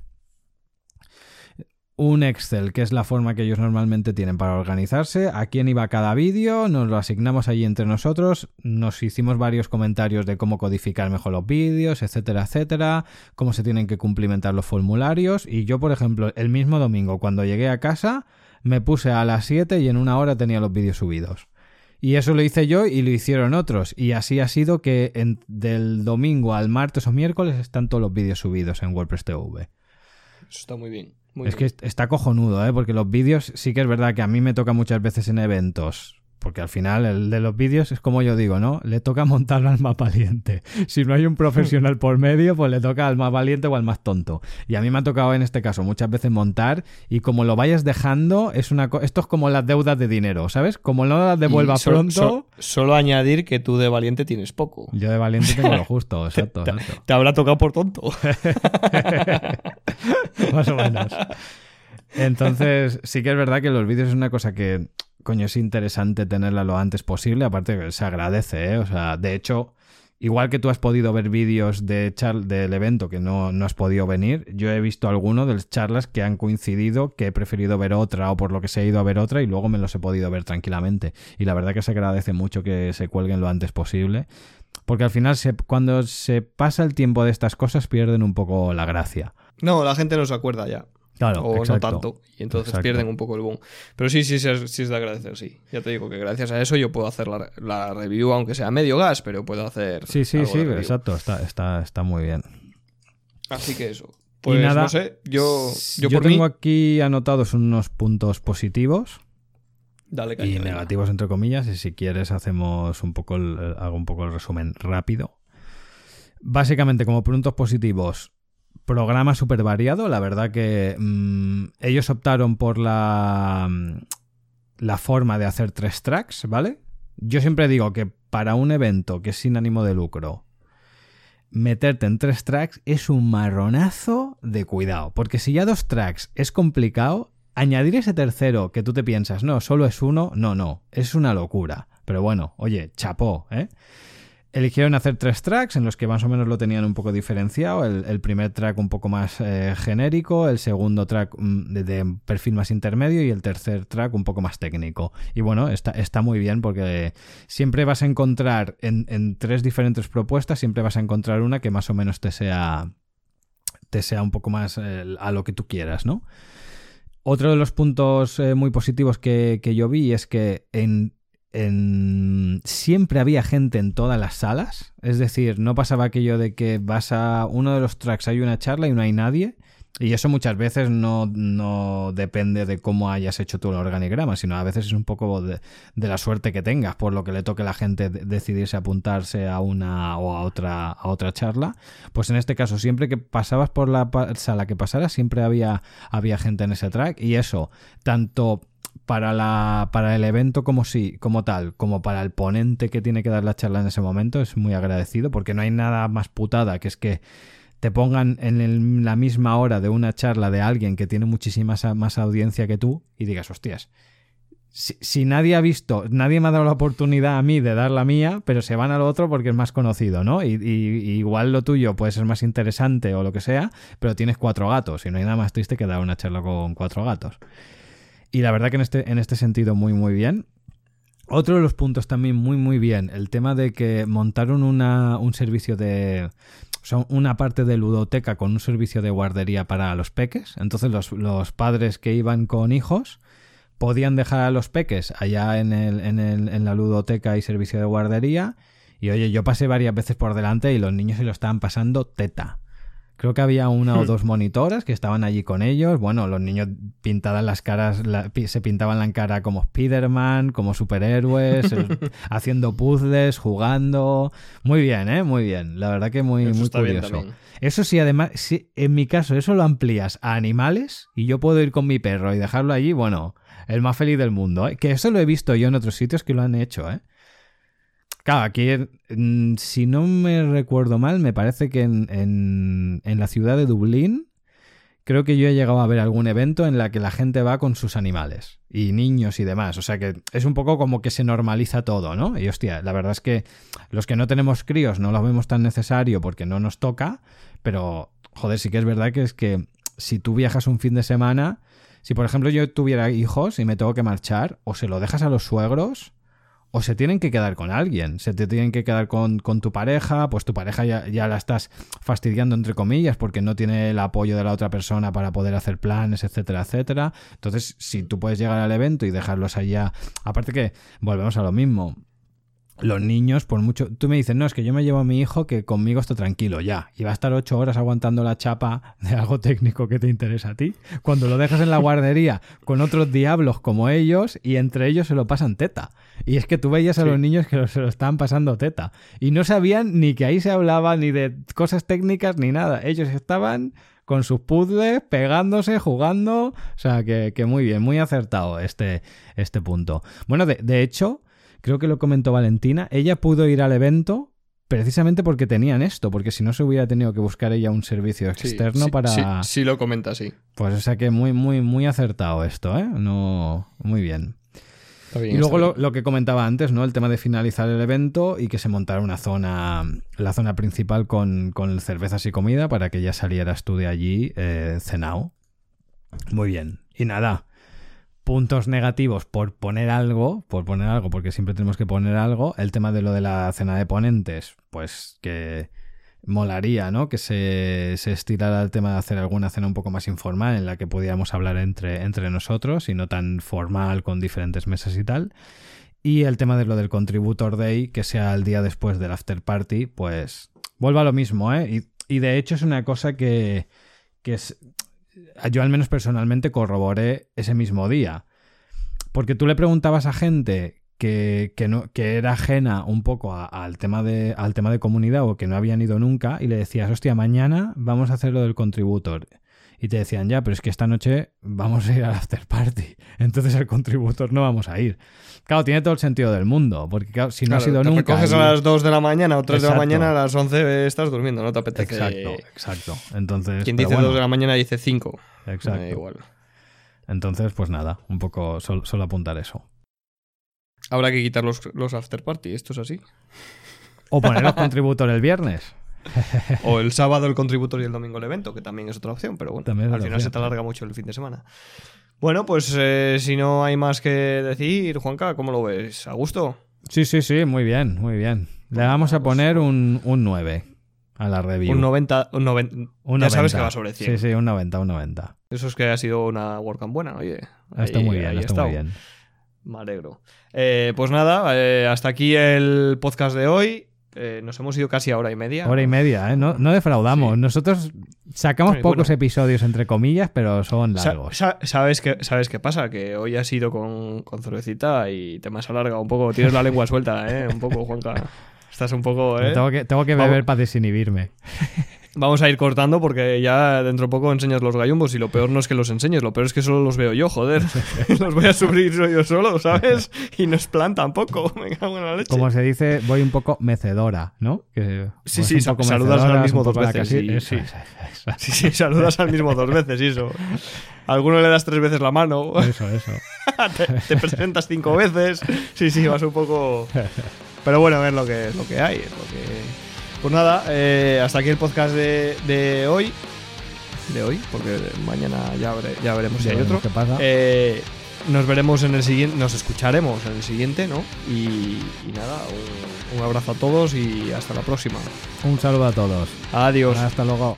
un Excel, que es la forma que ellos normalmente tienen para organizarse, a quién iba cada vídeo, nos lo asignamos allí entre nosotros, nos hicimos varios comentarios de cómo codificar mejor los vídeos, etcétera, etcétera, cómo se tienen que cumplimentar los formularios y yo, por ejemplo, el mismo domingo cuando llegué a casa me puse a las 7 y en una hora tenía los vídeos subidos. Y eso lo hice yo y lo hicieron otros. Y así ha sido que en- del domingo al martes o miércoles están todos los vídeos subidos en WordPress TV. Eso está muy bien. Muy Es que bien. está cojonudo, ¿eh? Porque los vídeos sí que es verdad que a mí me toca muchas veces en eventos. Porque al final el de los vídeos es como yo digo, ¿no? Le toca montarlo al más valiente. Si no hay un profesional por medio, pues le toca al más valiente o al más tonto. Y a mí me ha tocado en este caso muchas veces montar y como lo vayas dejando, es una co- esto es como las deudas de dinero, ¿sabes? Como no las devuelva so- pronto, so- solo añadir que tú de valiente tienes poco. yo de valiente tengo lo justo, exacto, Te, exacto. te habrá tocado por tonto. Más o menos. Entonces, sí que es verdad que los vídeos es una cosa que, coño, es interesante tenerla lo antes posible. Aparte, que se agradece, ¿eh? O sea, de hecho, igual que tú has podido ver vídeos de del evento que no, no has podido venir, yo he visto algunos de las charlas que han coincidido, que he preferido ver otra o por lo que se he ido a ver otra y luego me los he podido ver tranquilamente. Y la verdad que se agradece mucho que se cuelguen lo antes posible. Porque al final, cuando se pasa el tiempo de estas cosas, pierden un poco la gracia. No, la gente no se acuerda ya. Claro, o exacto. no tanto. Y entonces Exacto. pierden un poco el boom. Pero sí, sí, sí, es- sí es de agradecer, sí. Ya te digo que gracias a eso yo puedo hacer la, la review, aunque sea medio gas, pero puedo hacer. Sí, sí, algo sí, de exacto, está, está, está muy bien. Así que eso. Pues nada, no sé, yo, yo, Yo por tengo mí. aquí anotados unos puntos positivos Dale caña, y negativos entre comillas y si quieres hacemos un poco el, hago un poco el resumen rápido. Básicamente como puntos positivos, programa súper variado, la verdad que mm, ellos optaron por la mm, la forma de hacer tres tracks, ¿vale? Yo siempre digo que para un evento que es sin ánimo de lucro, meterte en tres tracks es un marronazo de cuidado. Porque si ya dos tracks es complicado, añadir ese tercero que tú te piensas, no, solo es uno, no, no, es una locura. Pero bueno, oye, chapó, ¿eh? Eligieron hacer tres tracks en los que más o menos lo tenían un poco diferenciado. El, primer track un poco más eh, genérico, el segundo track mm, de, perfil más intermedio y el tercer track un poco más técnico. Y bueno, está, está muy bien porque siempre vas a encontrar en, en tres diferentes propuestas, siempre vas a encontrar una que más o menos te sea, te sea un poco más a lo que tú quieras, ¿no? Otro de los puntos eh, muy positivos que, que yo vi es que en siempre había gente en todas las salas. Es decir, no pasaba aquello de que vas a uno de los tracks, hay una charla y no hay nadie. Y eso muchas veces no, no, depende de cómo hayas hecho tú el organigrama, sino a veces es un poco de, la suerte que tengas, por lo que le toque a la gente decidirse apuntarse a una o a otra, a otra charla. Pues en este caso, siempre que pasabas por la sala que pasara, siempre había, había gente en ese track. Y eso, tanto para, la, para el evento como sí, como tal, como para el ponente que tiene que dar la charla en ese momento, es muy agradecido, porque no hay nada más putada que es que te pongan en la misma hora de una charla de alguien que tiene muchísima más audiencia que tú y digas, hostias, si, nadie ha visto, nadie me ha dado la oportunidad a mí de dar la mía, pero se van al otro porque es más conocido, ¿no? Y, igual lo tuyo puede ser más interesante o lo que sea, pero tienes cuatro gatos y no hay nada más triste que dar una charla con cuatro gatos. Y la verdad que en este, en este sentido muy, muy bien. Otro de los puntos también muy, muy bien, el tema de que montaron una, un servicio de son una parte de ludoteca con un servicio de guardería para los peques. Entonces los, padres que iban con hijos podían dejar a los peques allá en, el, en, el, en la ludoteca y servicio de guardería. Y oye, yo pasé varias veces por delante y los niños se lo estaban pasando teta. Creo que había una o hmm. dos monitoras que estaban allí con ellos. Bueno, los niños pintaban las caras, se pintaban la cara como Spider-Man, como superhéroes, haciendo puzzles, jugando. Muy bien, ¿eh? Muy bien. La verdad que muy, muy curioso. Eso sí, además, si en mi caso eso lo amplías a animales y yo puedo ir con mi perro y dejarlo allí, bueno, el más feliz del mundo. ¿eh? Que eso lo he visto yo en otros sitios que lo han hecho, ¿eh? Claro, aquí, si no me recuerdo mal, me parece que en, la ciudad de Dublín, creo que yo he llegado a ver algún evento en la que la gente va con sus animales y niños y demás. O sea que es un poco como que se normaliza todo, ¿no? Y hostia, la verdad es que los que no tenemos críos no lo vemos tan necesario porque no nos toca, pero joder, sí que es verdad que es que si tú viajas un fin de semana, si por ejemplo yo tuviera hijos y me tengo que marchar, o se lo dejas a los suegros o se tienen que quedar con alguien, se te tienen que quedar con, tu pareja, pues tu pareja ya, la estás fastidiando entre comillas porque no tiene el apoyo de la otra persona para poder hacer planes, etcétera, etcétera. Entonces, si tú puedes llegar al evento y dejarlos allá, aparte que volvemos a lo mismo, los niños, por mucho. Tú me dices, no, es que yo me llevo a mi hijo que conmigo está tranquilo, ya. Y va a estar ocho horas aguantando la chapa de algo técnico que te interesa a ti. Cuando lo dejas en la guardería con otros diablos como ellos y entre ellos se lo pasan teta. Y es que tú veías a los niños que se lo estaban pasando teta. Y no sabían ni que ahí se hablaba ni de cosas técnicas ni nada. Ellos estaban con sus puzzles, pegándose, jugando. O sea, que, muy bien, muy acertado este, este punto. Bueno, de, de hecho creo que lo comentó Valentina, ella pudo ir al evento precisamente porque tenían esto, porque si no se hubiera tenido que buscar ella un servicio externo para... Sí, sí, lo comenta, sí. Pues o sea que muy, muy, muy acertado esto, ¿eh? No, muy bien. y luego lo, que comentaba antes, ¿no? El tema de finalizar el evento y que se montara una zona, la zona principal con, con cervezas y comida para que ya salieras tú de allí eh, cenado. Muy bien. Y nada, puntos negativos por poner algo, por poner algo, porque siempre tenemos que poner algo. El tema de lo de la cena de ponentes, pues que molaría, ¿no? Que se, se estirara el tema de hacer alguna cena un poco más informal en la que pudiéramos hablar entre, entre nosotros y no tan formal con diferentes mesas y tal. Y el tema de lo del Contributor Day, que sea el día después del After Party, pues vuelva a lo mismo, ¿eh? Y, y de hecho es una cosa que, que es, yo al menos personalmente corroboré ese mismo día. Porque tú le preguntabas a gente que, no, que era ajena un poco tema de, al tema de comunidad o que no habían ido nunca y le decías, hostia, mañana vamos a hacer lo del contributor y te decían, ya, pero es que esta noche vamos a ir al after party, entonces al contributor no vamos a ir. Claro, tiene todo el sentido del mundo, porque claro, si no has ido nunca... coges a las 2 de la mañana o 3 de la mañana, a las 11 estás durmiendo, no te apetece... Exacto, exacto. Entonces, Quien dice 2 de la mañana dice 5. Exacto. igual. Entonces, pues nada, un poco solo, apuntar eso. Habrá que quitar los, los after party, esto es así. O poner los contributor el viernes o el sábado el contributor y el domingo el evento, que también es otra opción, pero bueno, al final se te alarga mucho el fin de semana. Bueno, pues eh, si no hay más que decir, Juanca, ¿cómo lo ves? ¿A gusto? Sí, sí, sí, muy bien, muy bien. Le vamos a poner un, un 9 a la review. Un 90, un 90. ya sabes que va sobre 100. Sí, sí, un 90, un 90. Eso es que ha sido una WordCamp buena, oye. Está muy bien, está muy bien. Me alegro. Eh, pues nada, eh, hasta aquí el podcast de hoy. Eh, nos hemos ido casi a hora y media. Hora y media, ¿eh? No, no defraudamos. Sí. Nosotros sacamos pocos bueno. episodios, entre comillas, pero son largos. sa- ¿Sabes qué, ¿Sabes qué pasa? Que hoy has ido con, con cervecita y te me has alargado un poco. Tienes la lengua suelta, ¿eh? Un poco, Juanca. Estás un poco, ¿eh? Tengo que, tengo que Vamos. beber para desinhibirme. Vamos a ir cortando porque ya dentro de poco enseñas los gallumbos y lo peor no es que los enseñes, lo peor es que solo los veo yo, joder. los voy a sufrir yo solo, ¿sabes? Y no es plan tampoco. Me cago en la leche. Como se dice, voy un poco mecedora, ¿no? Que, Sí, sí, saludas al mismo dos veces, sí, sí. saludas al mismo dos veces, eso. A alguno le das tres veces la mano, eso, eso. te, te presentas cinco veces. Sí, sí, vas un poco. Pero bueno, es lo que, es lo que hay. es lo que... Pues nada, eh, hasta aquí el podcast de, de hoy. De hoy, porque mañana ya, veremos si hay otro. qué pasa. Eh, nos veremos en el siguiente, nos escucharemos en el siguiente, ¿no? Y, y nada, un, un abrazo a todos y hasta la próxima. Un saludo a todos. Adiós. Hasta luego.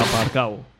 Aparcao.